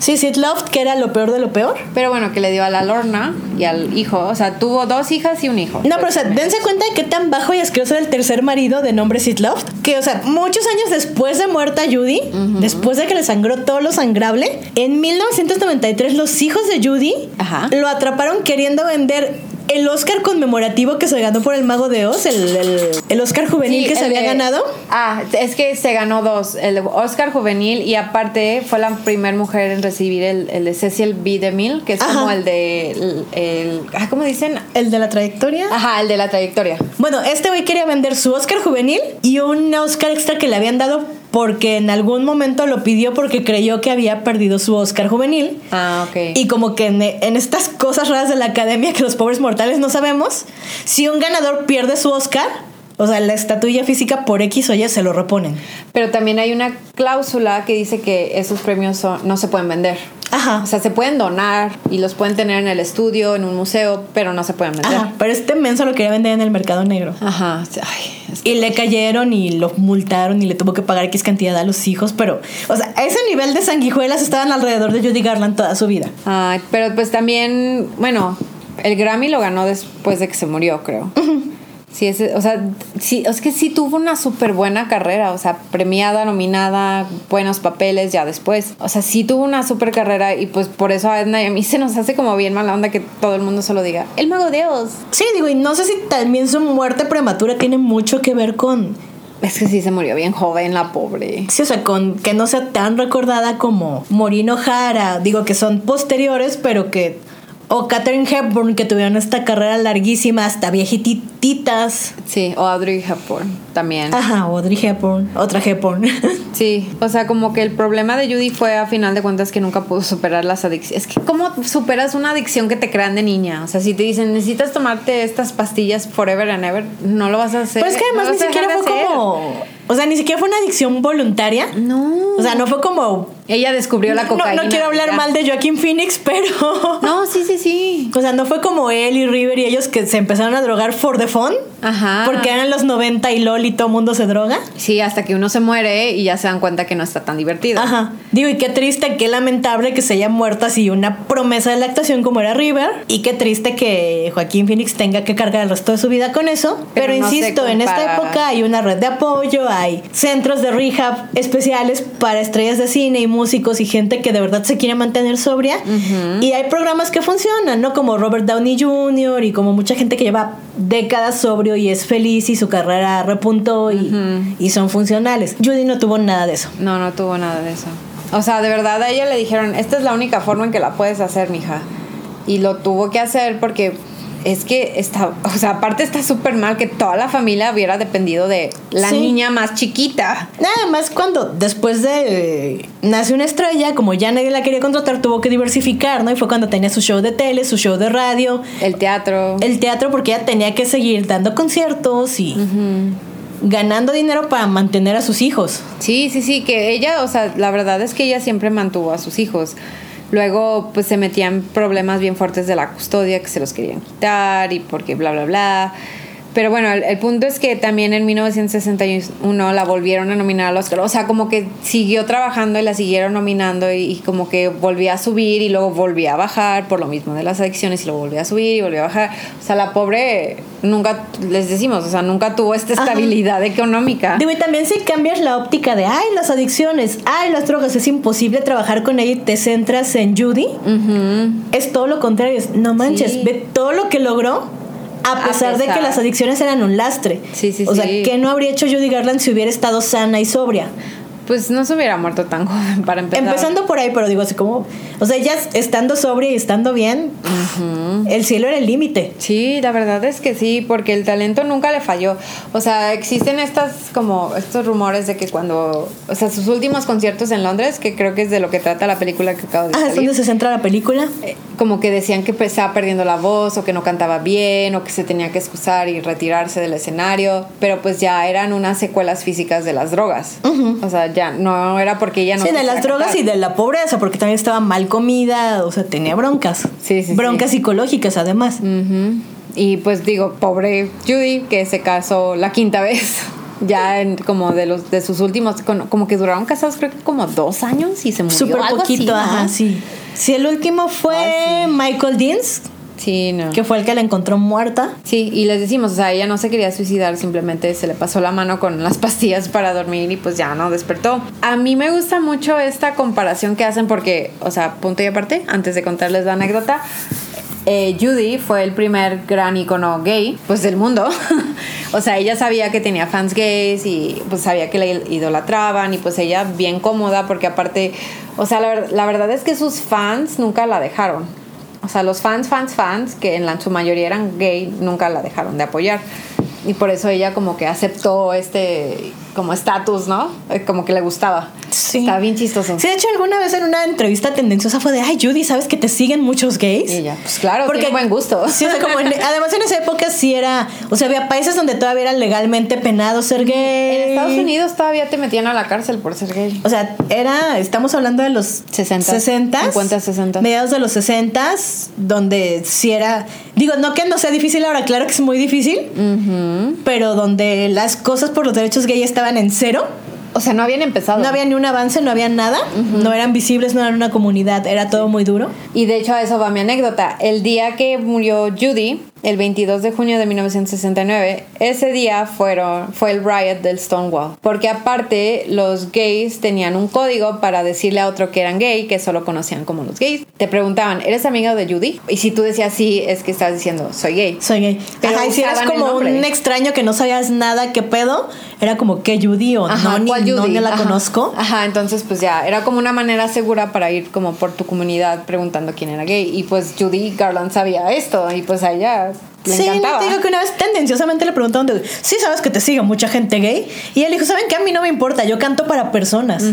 Speaker 1: Sí, Sid Loft, que era lo peor de lo peor.
Speaker 2: Pero bueno, que le dio a la Lorna y al hijo. O sea, tuvo dos hijas y un hijo.
Speaker 1: No, pero o sea, dense cuenta de qué tan bajo y asqueroso era el tercer marido de nombre Sid Loft. Que, o sea, muchos años después de muerta Judy, después de que le sangró todo lo sangrable, en 1993 los hijos de Judy
Speaker 2: Ajá.
Speaker 1: lo atraparon queriendo vender el Oscar conmemorativo que se ganó por el Mago de Oz, el, el- el Oscar juvenil
Speaker 2: Sí,
Speaker 1: que se había
Speaker 2: de-
Speaker 1: ganado.
Speaker 2: Ah, es que se ganó dos. El Oscar Juvenil y aparte fue la primera mujer en recibir el, el de Cecil B. DeMille, que es
Speaker 1: Ajá.
Speaker 2: como el de. El, el- ah, ¿Cómo dicen?
Speaker 1: El de la trayectoria.
Speaker 2: Ajá, el de la trayectoria.
Speaker 1: Bueno, este güey quería vender su Oscar juvenil y un Oscar extra que le habían dado porque en algún momento lo pidió porque creyó que había perdido su Oscar juvenil.
Speaker 2: Ah, ok.
Speaker 1: Y como que en, en estas cosas raras de la academia que los pobres mortales no sabemos, si un ganador pierde su Oscar, o sea, la estatuilla física por X o Y se lo reponen.
Speaker 2: Pero también hay una cláusula que dice que esos premios son- no se pueden vender.
Speaker 1: Ajá.
Speaker 2: O sea, se pueden donar y los pueden tener en el estudio, en un museo, pero no se pueden vender.
Speaker 1: Ajá, pero este menso lo quería vender en el mercado negro.
Speaker 2: Ajá. Ay, es-
Speaker 1: Y le cayeron y lo multaron y le tuvo que pagar X cantidad a los hijos, pero, o sea, a ese nivel de sanguijuelas estaban alrededor de Judy Garland toda su vida.
Speaker 2: Ay, pero pues también, bueno, el Grammy lo ganó después de que se murió, creo. Sí, ese, o sea, sí, es que sí tuvo una súper buena carrera, o sea, premiada, nominada, buenos papeles ya después. O sea, sí tuvo una súper carrera y pues por eso a Edna y a mí se nos hace como bien mala onda que todo el mundo solo diga, el mago de Oz.
Speaker 1: Sí, digo, y no sé si también su muerte prematura tiene mucho que ver con,
Speaker 2: Es que sí se murió bien joven, la pobre.
Speaker 1: sí, o sea, con que no sea tan recordada como Maureen O'Hara, digo que son posteriores, pero que, o Katherine Hepburn, que tuvieron esta carrera larguísima hasta viejititas.
Speaker 2: Sí, o Audrey Hepburn también.
Speaker 1: Ajá, Audrey Hepburn, otra Hepburn.
Speaker 2: Sí, o sea, como que el problema de Judy fue a final de cuentas que nunca pudo superar las adicciones. Es que, ¿cómo superas una adicción que te crean de niña? O sea, si te dicen necesitas tomarte estas pastillas forever and ever, no lo vas a hacer.
Speaker 1: Pero es que además ni siquiera fue como. O sea, ni siquiera fue una adicción voluntaria.
Speaker 2: No.
Speaker 1: O sea, no fue como.
Speaker 2: Ella descubrió la
Speaker 1: No,
Speaker 2: cocaína.
Speaker 1: no quiero hablar
Speaker 2: ya.
Speaker 1: mal de Joaquín Phoenix, pero.
Speaker 2: No, sí, sí, sí.
Speaker 1: O sea, no fue como él y River y ellos que se empezaron a drogar for the fun.
Speaker 2: Ajá.
Speaker 1: Porque eran los 90 y LOL y todo mundo se droga.
Speaker 2: Sí, hasta que uno se muere y ya se dan cuenta que no está tan divertido.
Speaker 1: Ajá. Digo, y qué triste, qué lamentable que se haya muerto así una promesa de la actuación como era River. Y qué triste que Joaquín Phoenix tenga que cargar el resto de su vida con eso. Pero,
Speaker 2: Pero no
Speaker 1: insisto, en esta época hay una red de apoyo, hay centros de rehab especiales para estrellas de cine y músicos y gente que de verdad se quiere mantener sobria. Y hay programas que funcionan, ¿no? Como Robert Downey Jr. y como mucha gente que lleva décadas sobrio y es feliz y su carrera repuntó y, y son funcionales. Judy no tuvo nada de eso.
Speaker 2: No, no tuvo nada de eso. O sea, de verdad a ella le dijeron, esta es la única forma en que la puedes hacer, mija. Y lo tuvo que hacer porque es que está, o sea, aparte está súper mal que toda la familia hubiera dependido de la
Speaker 1: Sí.
Speaker 2: niña más chiquita.
Speaker 1: Nada más cuando después de eh, nace una estrella, como ya nadie la quería contratar, tuvo que diversificar, ¿no? Y fue cuando tenía su show de tele, su show de radio,
Speaker 2: El teatro.
Speaker 1: el teatro, porque ella tenía que seguir dando conciertos y ganando dinero para mantener a sus hijos.
Speaker 2: Sí, sí, sí, que ella, o sea, la verdad es que ella siempre mantuvo a sus hijos. Luego, pues se metía en problemas bien fuertes de la custodia, que se los querían quitar y porque bla, bla, bla. Pero bueno, el, el punto es que también en 1961 la volvieron a nominar al Oscar. O sea, como que siguió trabajando y la siguieron nominando y, y como que volvía a subir y luego volvía a bajar por lo mismo de las adicciones y luego volvía a subir y volvía a bajar. O sea, la pobre nunca, les decimos, o sea, nunca tuvo esta
Speaker 1: Ajá.
Speaker 2: estabilidad económica.
Speaker 1: Digo, y también si cambias la óptica de, ay, las adicciones, ay, las drogas, es imposible trabajar con ella y te centras en Judy, es todo lo contrario, es, no manches,
Speaker 2: Sí.
Speaker 1: ve todo lo que logró. A
Speaker 2: A
Speaker 1: pesar, de que las adicciones eran un lastre.
Speaker 2: Sí, sí,
Speaker 1: o sea,
Speaker 2: sí.
Speaker 1: ¿qué no habría hecho Judy Garland si hubiera estado sana y sobria?
Speaker 2: Pues no se hubiera muerto tan joven para empezar.
Speaker 1: Empezando por ahí, pero digo así como, o sea, ella estando sobria y estando bien, el cielo era el límite.
Speaker 2: Sí, la verdad es que sí, porque el talento nunca le falló. O sea, existen estas como estos rumores de que cuando, o sea, sus últimos conciertos en Londres, que creo que es de lo que trata la película que acabo de
Speaker 1: Ah, es donde se centra la película.
Speaker 2: eh, como que decían que pues, estaba perdiendo la voz o que no cantaba bien o que se tenía que excusar y retirarse del escenario, pero pues ya eran unas secuelas físicas de las drogas. O sea, ya no era porque ella no
Speaker 1: sí, de las drogas
Speaker 2: cantar.
Speaker 1: y de la pobreza, porque también estaba mal comida, o sea, tenía broncas.
Speaker 2: Sí, sí,
Speaker 1: broncas
Speaker 2: sí.
Speaker 1: psicológicas, además.
Speaker 2: Y pues digo, pobre Judy, que se casó la quinta vez. Ya en como de los de sus últimos, como que duraron casados creo que como dos años y se murió.
Speaker 1: Súper
Speaker 2: así,
Speaker 1: poquito,
Speaker 2: ¿no?
Speaker 1: ajá, sí. Sí, el último fue
Speaker 2: sí.
Speaker 1: Michael Deans,
Speaker 2: Sí, no.
Speaker 1: que fue el que la encontró muerta.
Speaker 2: Sí, y les decimos, o sea, ella no se quería suicidar, simplemente se le pasó la mano con las pastillas para dormir y pues ya no despertó. A mí me gusta mucho esta comparación que hacen porque, o sea, punto y aparte, antes de contarles la anécdota, eh, Judy fue el primer gran icono gay, pues del mundo. o sea, ella sabía que tenía fans gays y pues sabía que la idolatraban y pues ella bien cómoda porque aparte, o sea, la, la verdad es que sus fans nunca la dejaron. O sea, los fans, fans, fans, que en la, su mayoría eran gay, nunca la dejaron de apoyar. Y por eso ella como que aceptó este como estatus, ¿no? Eh, Como que le gustaba.
Speaker 1: Sí.
Speaker 2: Estaba bien chistoso.
Speaker 1: Sí, de hecho, alguna vez en una entrevista tendenciosa fue de, ay, Judy, ¿sabes que te siguen muchos gays?
Speaker 2: Y ella, pues claro, tiene buen gusto.
Speaker 1: Sí, o sea, como en- además en esa época sí era, o sea, había países donde todavía era legalmente penado ser gay.
Speaker 2: En Estados Unidos todavía te metían a la cárcel por ser gay.
Speaker 1: O sea, era, estamos hablando de los
Speaker 2: 60,
Speaker 1: 60,
Speaker 2: 50, 60.
Speaker 1: mediados de los 60, donde sí era, digo, no que no sea difícil ahora, claro que es muy difícil, pero donde las cosas por los derechos gay estaban en cero,
Speaker 2: O sea, no habían empezado.
Speaker 1: no había ni un avance, no había nada, no eran visibles, no eran una comunidad, era todo muy duro.
Speaker 2: Y de hecho a eso va mi anécdota. El día que murió Judy, el 22 de junio de 1969, ese día fueron, fue el riot del Stonewall. Porque aparte los gays tenían un código para decirle a otro que eran gay, que solo conocían como los gays. Te preguntaban, ¿eres amiga de Judy? Y si tú decías sí, es que estás diciendo, soy gay.
Speaker 1: Soy gay.
Speaker 2: Pero
Speaker 1: Ajá, y si eras como un extraño que no sabías nada qué pedo, era como que Judy o
Speaker 2: Ajá,
Speaker 1: no, ni,
Speaker 2: ¿cuál
Speaker 1: no,
Speaker 2: Judy?
Speaker 1: la
Speaker 2: Ajá.
Speaker 1: conozco.
Speaker 2: Ajá, entonces pues ya, era como una manera segura para ir como por tu comunidad preguntando quién era gay. Y pues Judy Garland sabía esto y pues a ella le
Speaker 1: sí,
Speaker 2: encantaba.
Speaker 1: te digo que una vez tendenciosamente le preguntaron, de, sí sabes que te sigue mucha gente gay. Y él dijo, ¿saben qué? A mí no me importa, yo canto para personas.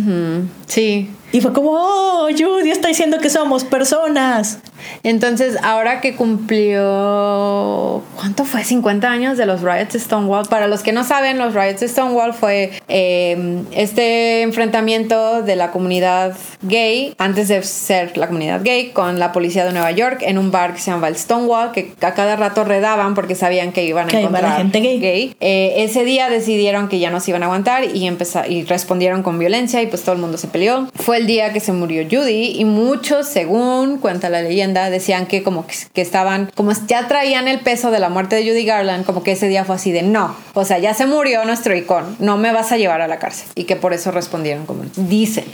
Speaker 2: Sí,
Speaker 1: Y fue como, oh, Judy está diciendo que somos personas.
Speaker 2: Entonces, ahora que cumplió, ¿cuánto fue? 50 años de los riots de Stonewall. Para los que no saben, los riots de Stonewall fue eh, este enfrentamiento de la comunidad gay, antes de ser la comunidad gay, con la policía de Nueva York en un bar que se llama el Stonewall, que a cada rato redaban porque sabían que iban a
Speaker 1: Que iba la
Speaker 2: encontrar
Speaker 1: gente gay.
Speaker 2: Eh, ese día decidieron que ya no se iban a aguantar y, y respondieron con violencia y pues todo el mundo se peleó. Fue el día que se murió Judy y muchos, según cuenta la leyenda, decían que como que, que estaban, como ya traían el peso de la muerte de Judy Garland, como que ese día fue así de no, o sea, ya se murió nuestro icon, no me vas a llevar a la cárcel. Y que por eso respondieron como dicen.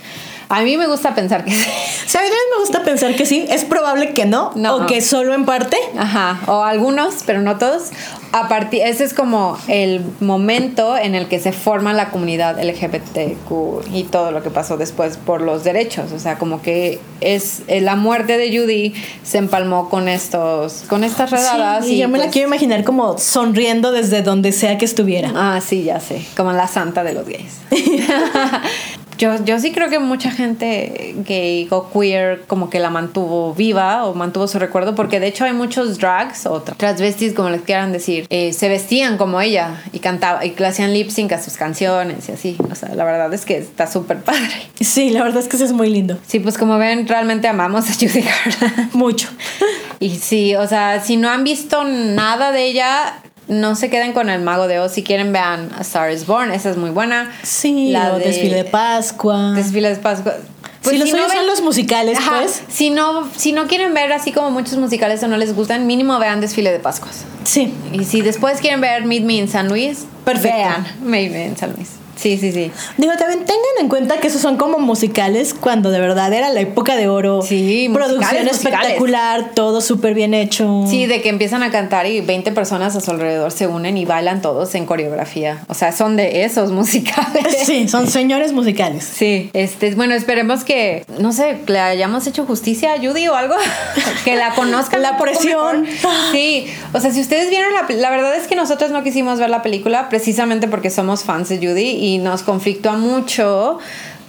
Speaker 2: A mí me gusta pensar que sí.
Speaker 1: Sea, a mí también me gusta pensar que sí. Es probable que no.
Speaker 2: No.
Speaker 1: O que solo en parte.
Speaker 2: Ajá, o algunos, pero no todos. A partir, ese es como el momento en el que se forma la comunidad LGBTQ y todo lo que pasó después por los derechos. O sea, como que es eh, la muerte de Judy se empalmó con estos, con estas redadas.
Speaker 1: Sí, y yo me la
Speaker 2: pues-
Speaker 1: quiero imaginar como sonriendo desde donde sea que estuviera.
Speaker 2: Ah, sí, ya sé, como la santa de los gays. Yo, yo sí creo que mucha gente gay o queer como que la mantuvo viva o mantuvo su recuerdo porque de hecho hay muchos drags o tra- transvestis como les quieran decir eh, se vestían como ella y cantaba y le hacían lip sync a sus canciones y así o sea la verdad es que está súper padre
Speaker 1: Sí, la verdad es que eso es muy lindo.
Speaker 2: sí pues como ven realmente amamos a Judy Garland
Speaker 1: Mucho.
Speaker 2: y sí, o sea, si no han visto nada de ella, no se queden con el Mago de Oz. Si quieren, vean A Star is Born, esa es muy buena.
Speaker 1: Sí,
Speaker 2: La
Speaker 1: o
Speaker 2: de-
Speaker 1: Desfile de Pascua.
Speaker 2: Desfile de Pascua. Pues
Speaker 1: sí, los
Speaker 2: si no
Speaker 1: suyos son
Speaker 2: ven-
Speaker 1: los musicales,
Speaker 2: Ajá,
Speaker 1: pues.
Speaker 2: Si no, si no quieren ver así como muchos musicales o no les gustan, mínimo vean Desfile de Pascuas.
Speaker 1: Sí.
Speaker 2: Y si después quieren ver Meet Me in San Luis,
Speaker 1: Perfecto.
Speaker 2: vean Meet Me in San Luis. Sí, sí, sí.
Speaker 1: Digo, también tengan en cuenta que esos son como musicales cuando de verdad era la época de oro.
Speaker 2: Sí,
Speaker 1: Producción
Speaker 2: musicales, musicales.
Speaker 1: espectacular, todo súper bien hecho.
Speaker 2: Sí, de que empiezan a cantar y 20 personas a su alrededor se unen y bailan todos en coreografía. O sea, son de esos musicales.
Speaker 1: Sí, son señores musicales.
Speaker 2: Sí, este, bueno, esperemos que, no sé, le hayamos hecho justicia a Judy o algo, que la conozcan.
Speaker 1: La presión.
Speaker 2: Sí, o sea, si ustedes vieron la, la verdad es que nosotros no quisimos ver la película precisamente porque somos fans de Judy y nos conflictúa mucho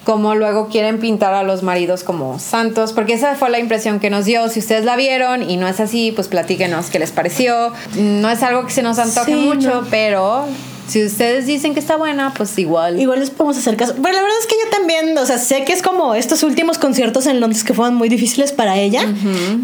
Speaker 2: como luego quieren pintar a los maridos como santos, porque esa fue la impresión que nos dio. Si ustedes la vieron y no es así, pues platíquenos qué les pareció. No es algo que se nos antoje
Speaker 1: Sí,
Speaker 2: mucho,
Speaker 1: no.
Speaker 2: pero si ustedes dicen que está buena, pues igual.
Speaker 1: Igual les podemos hacer caso. Pero la verdad es que yo también, o sea, sé que es como estos últimos conciertos en Londres que fueron muy difíciles para ella.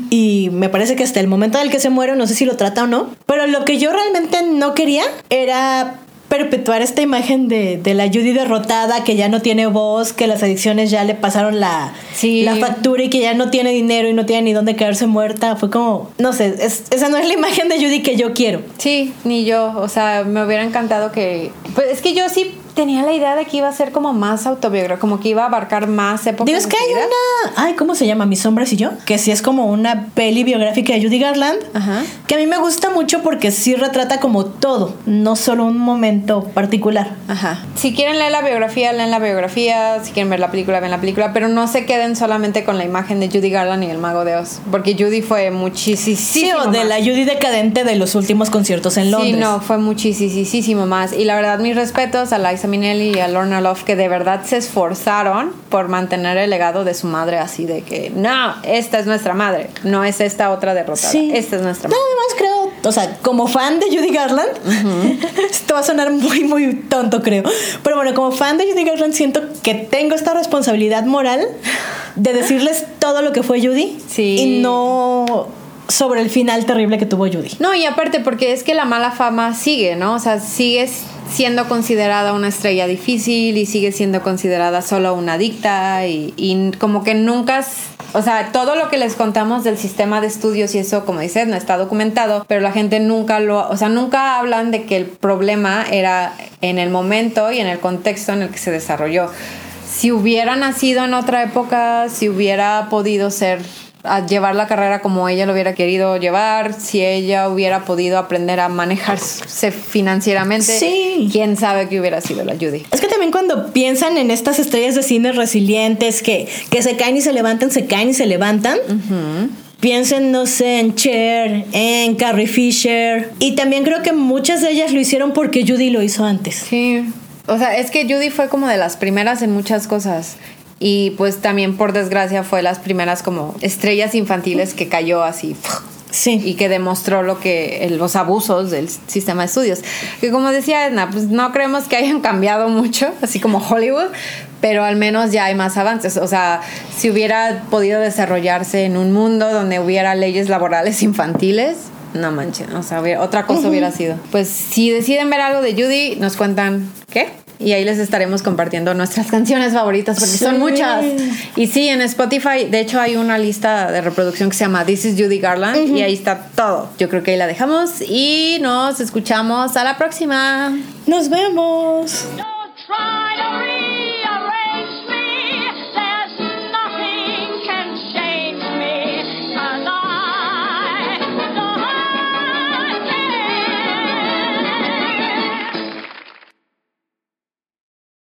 Speaker 1: Y me parece que hasta el momento en el que se muere, no sé si lo trata o no. Pero lo que yo realmente no quería era perpetuar esta imagen de, de la Judy derrotada, que ya no tiene voz, que las adicciones ya le pasaron la,
Speaker 2: Sí.
Speaker 1: la factura y que ya no tiene dinero y no tiene ni dónde quedarse muerta. Fue como, no sé, es- esa no es la imagen de Judy que yo quiero.
Speaker 2: Sí, ni yo. O sea, me hubiera encantado que. Pues es que yo sí tenía la idea de que iba a ser como más autobiográfico, como que iba a abarcar más épocas.
Speaker 1: Digo, es que hay una. Ay, ¿cómo se llama? Mis sombras y yo. Que sí es como una peli biográfica de Judy Garland.
Speaker 2: Ajá.
Speaker 1: Que a mí me gusta mucho porque sí retrata como todo, no solo un momento particular.
Speaker 2: Ajá. Si quieren leer la biografía, leen la biografía. Si quieren ver la película, ven la película. Pero no se queden solamente con la imagen de Judy Garland y el Mago de Oz. Porque Judy fue muchísimo.
Speaker 1: Sí, o de
Speaker 2: más.
Speaker 1: la Judy decadente de los últimos conciertos en Londres.
Speaker 2: Sí, no, fue muchísimo más. Y la verdad, mis respetos a Liza Y a Lorna Love, que de verdad se esforzaron por mantener el legado de su madre así de que, no, esta es nuestra madre, no es esta otra derrotada,
Speaker 1: Sí.
Speaker 2: esta es nuestra
Speaker 1: No,
Speaker 2: madre.
Speaker 1: además creo, o sea, como fan de Judy Garland, esto va a sonar muy, muy tonto, creo. Pero bueno, como fan de Judy Garland, siento que tengo esta responsabilidad moral de decirles todo lo que fue Judy
Speaker 2: Sí.
Speaker 1: y no sobre el final terrible que tuvo Judy.
Speaker 2: No, y aparte porque es que la mala fama sigue, ¿no? O sea, sigue siendo considerada una estrella difícil y sigue siendo considerada solo una adicta y, como que nunca... O sea, todo lo que les contamos del sistema de estudios y eso, como dices, no está documentado, pero la gente nunca lo... O sea, nunca hablan de que el problema era en el momento y en el contexto en el que se desarrolló. Si hubiera nacido en otra época, si hubiera podido ser a llevar la carrera como ella lo hubiera querido llevar, si ella hubiera podido aprender a manejarse financieramente,
Speaker 1: Sí.
Speaker 2: quién sabe qué hubiera sido la Judy.
Speaker 1: Es que también cuando piensan en estas estrellas de cine resilientes que, que se caen y se levantan, se caen y se levantan. Piensen, no sé, en Cher, en Carrie Fisher. Y también creo que muchas de ellas lo hicieron porque Judy lo hizo antes.
Speaker 2: Sí. O sea, es que Judy fue como de las primeras en muchas cosas. Y pues también por desgracia fue las primeras como estrellas infantiles que cayó así
Speaker 1: Sí.
Speaker 2: y que demostró lo que los abusos del sistema de estudios. Que como decía Edna, pues no creemos que hayan cambiado mucho, así como Hollywood, pero al menos ya hay más avances. O sea, si hubiera podido desarrollarse en un mundo donde hubiera leyes laborales infantiles, no manches, o sea, hubiera- otra cosa hubiera sido. Pues si deciden ver algo de Judy, nos cuentan qué. Y ahí les estaremos compartiendo nuestras canciones favoritas, porque son muchas. Y sí, en Spotify, de hecho, hay una lista de reproducción que se llama This is Judy Garland, y ahí está todo. Yo creo que ahí la dejamos y nos escuchamos a la próxima.
Speaker 1: Nos vemos.
Speaker 3: No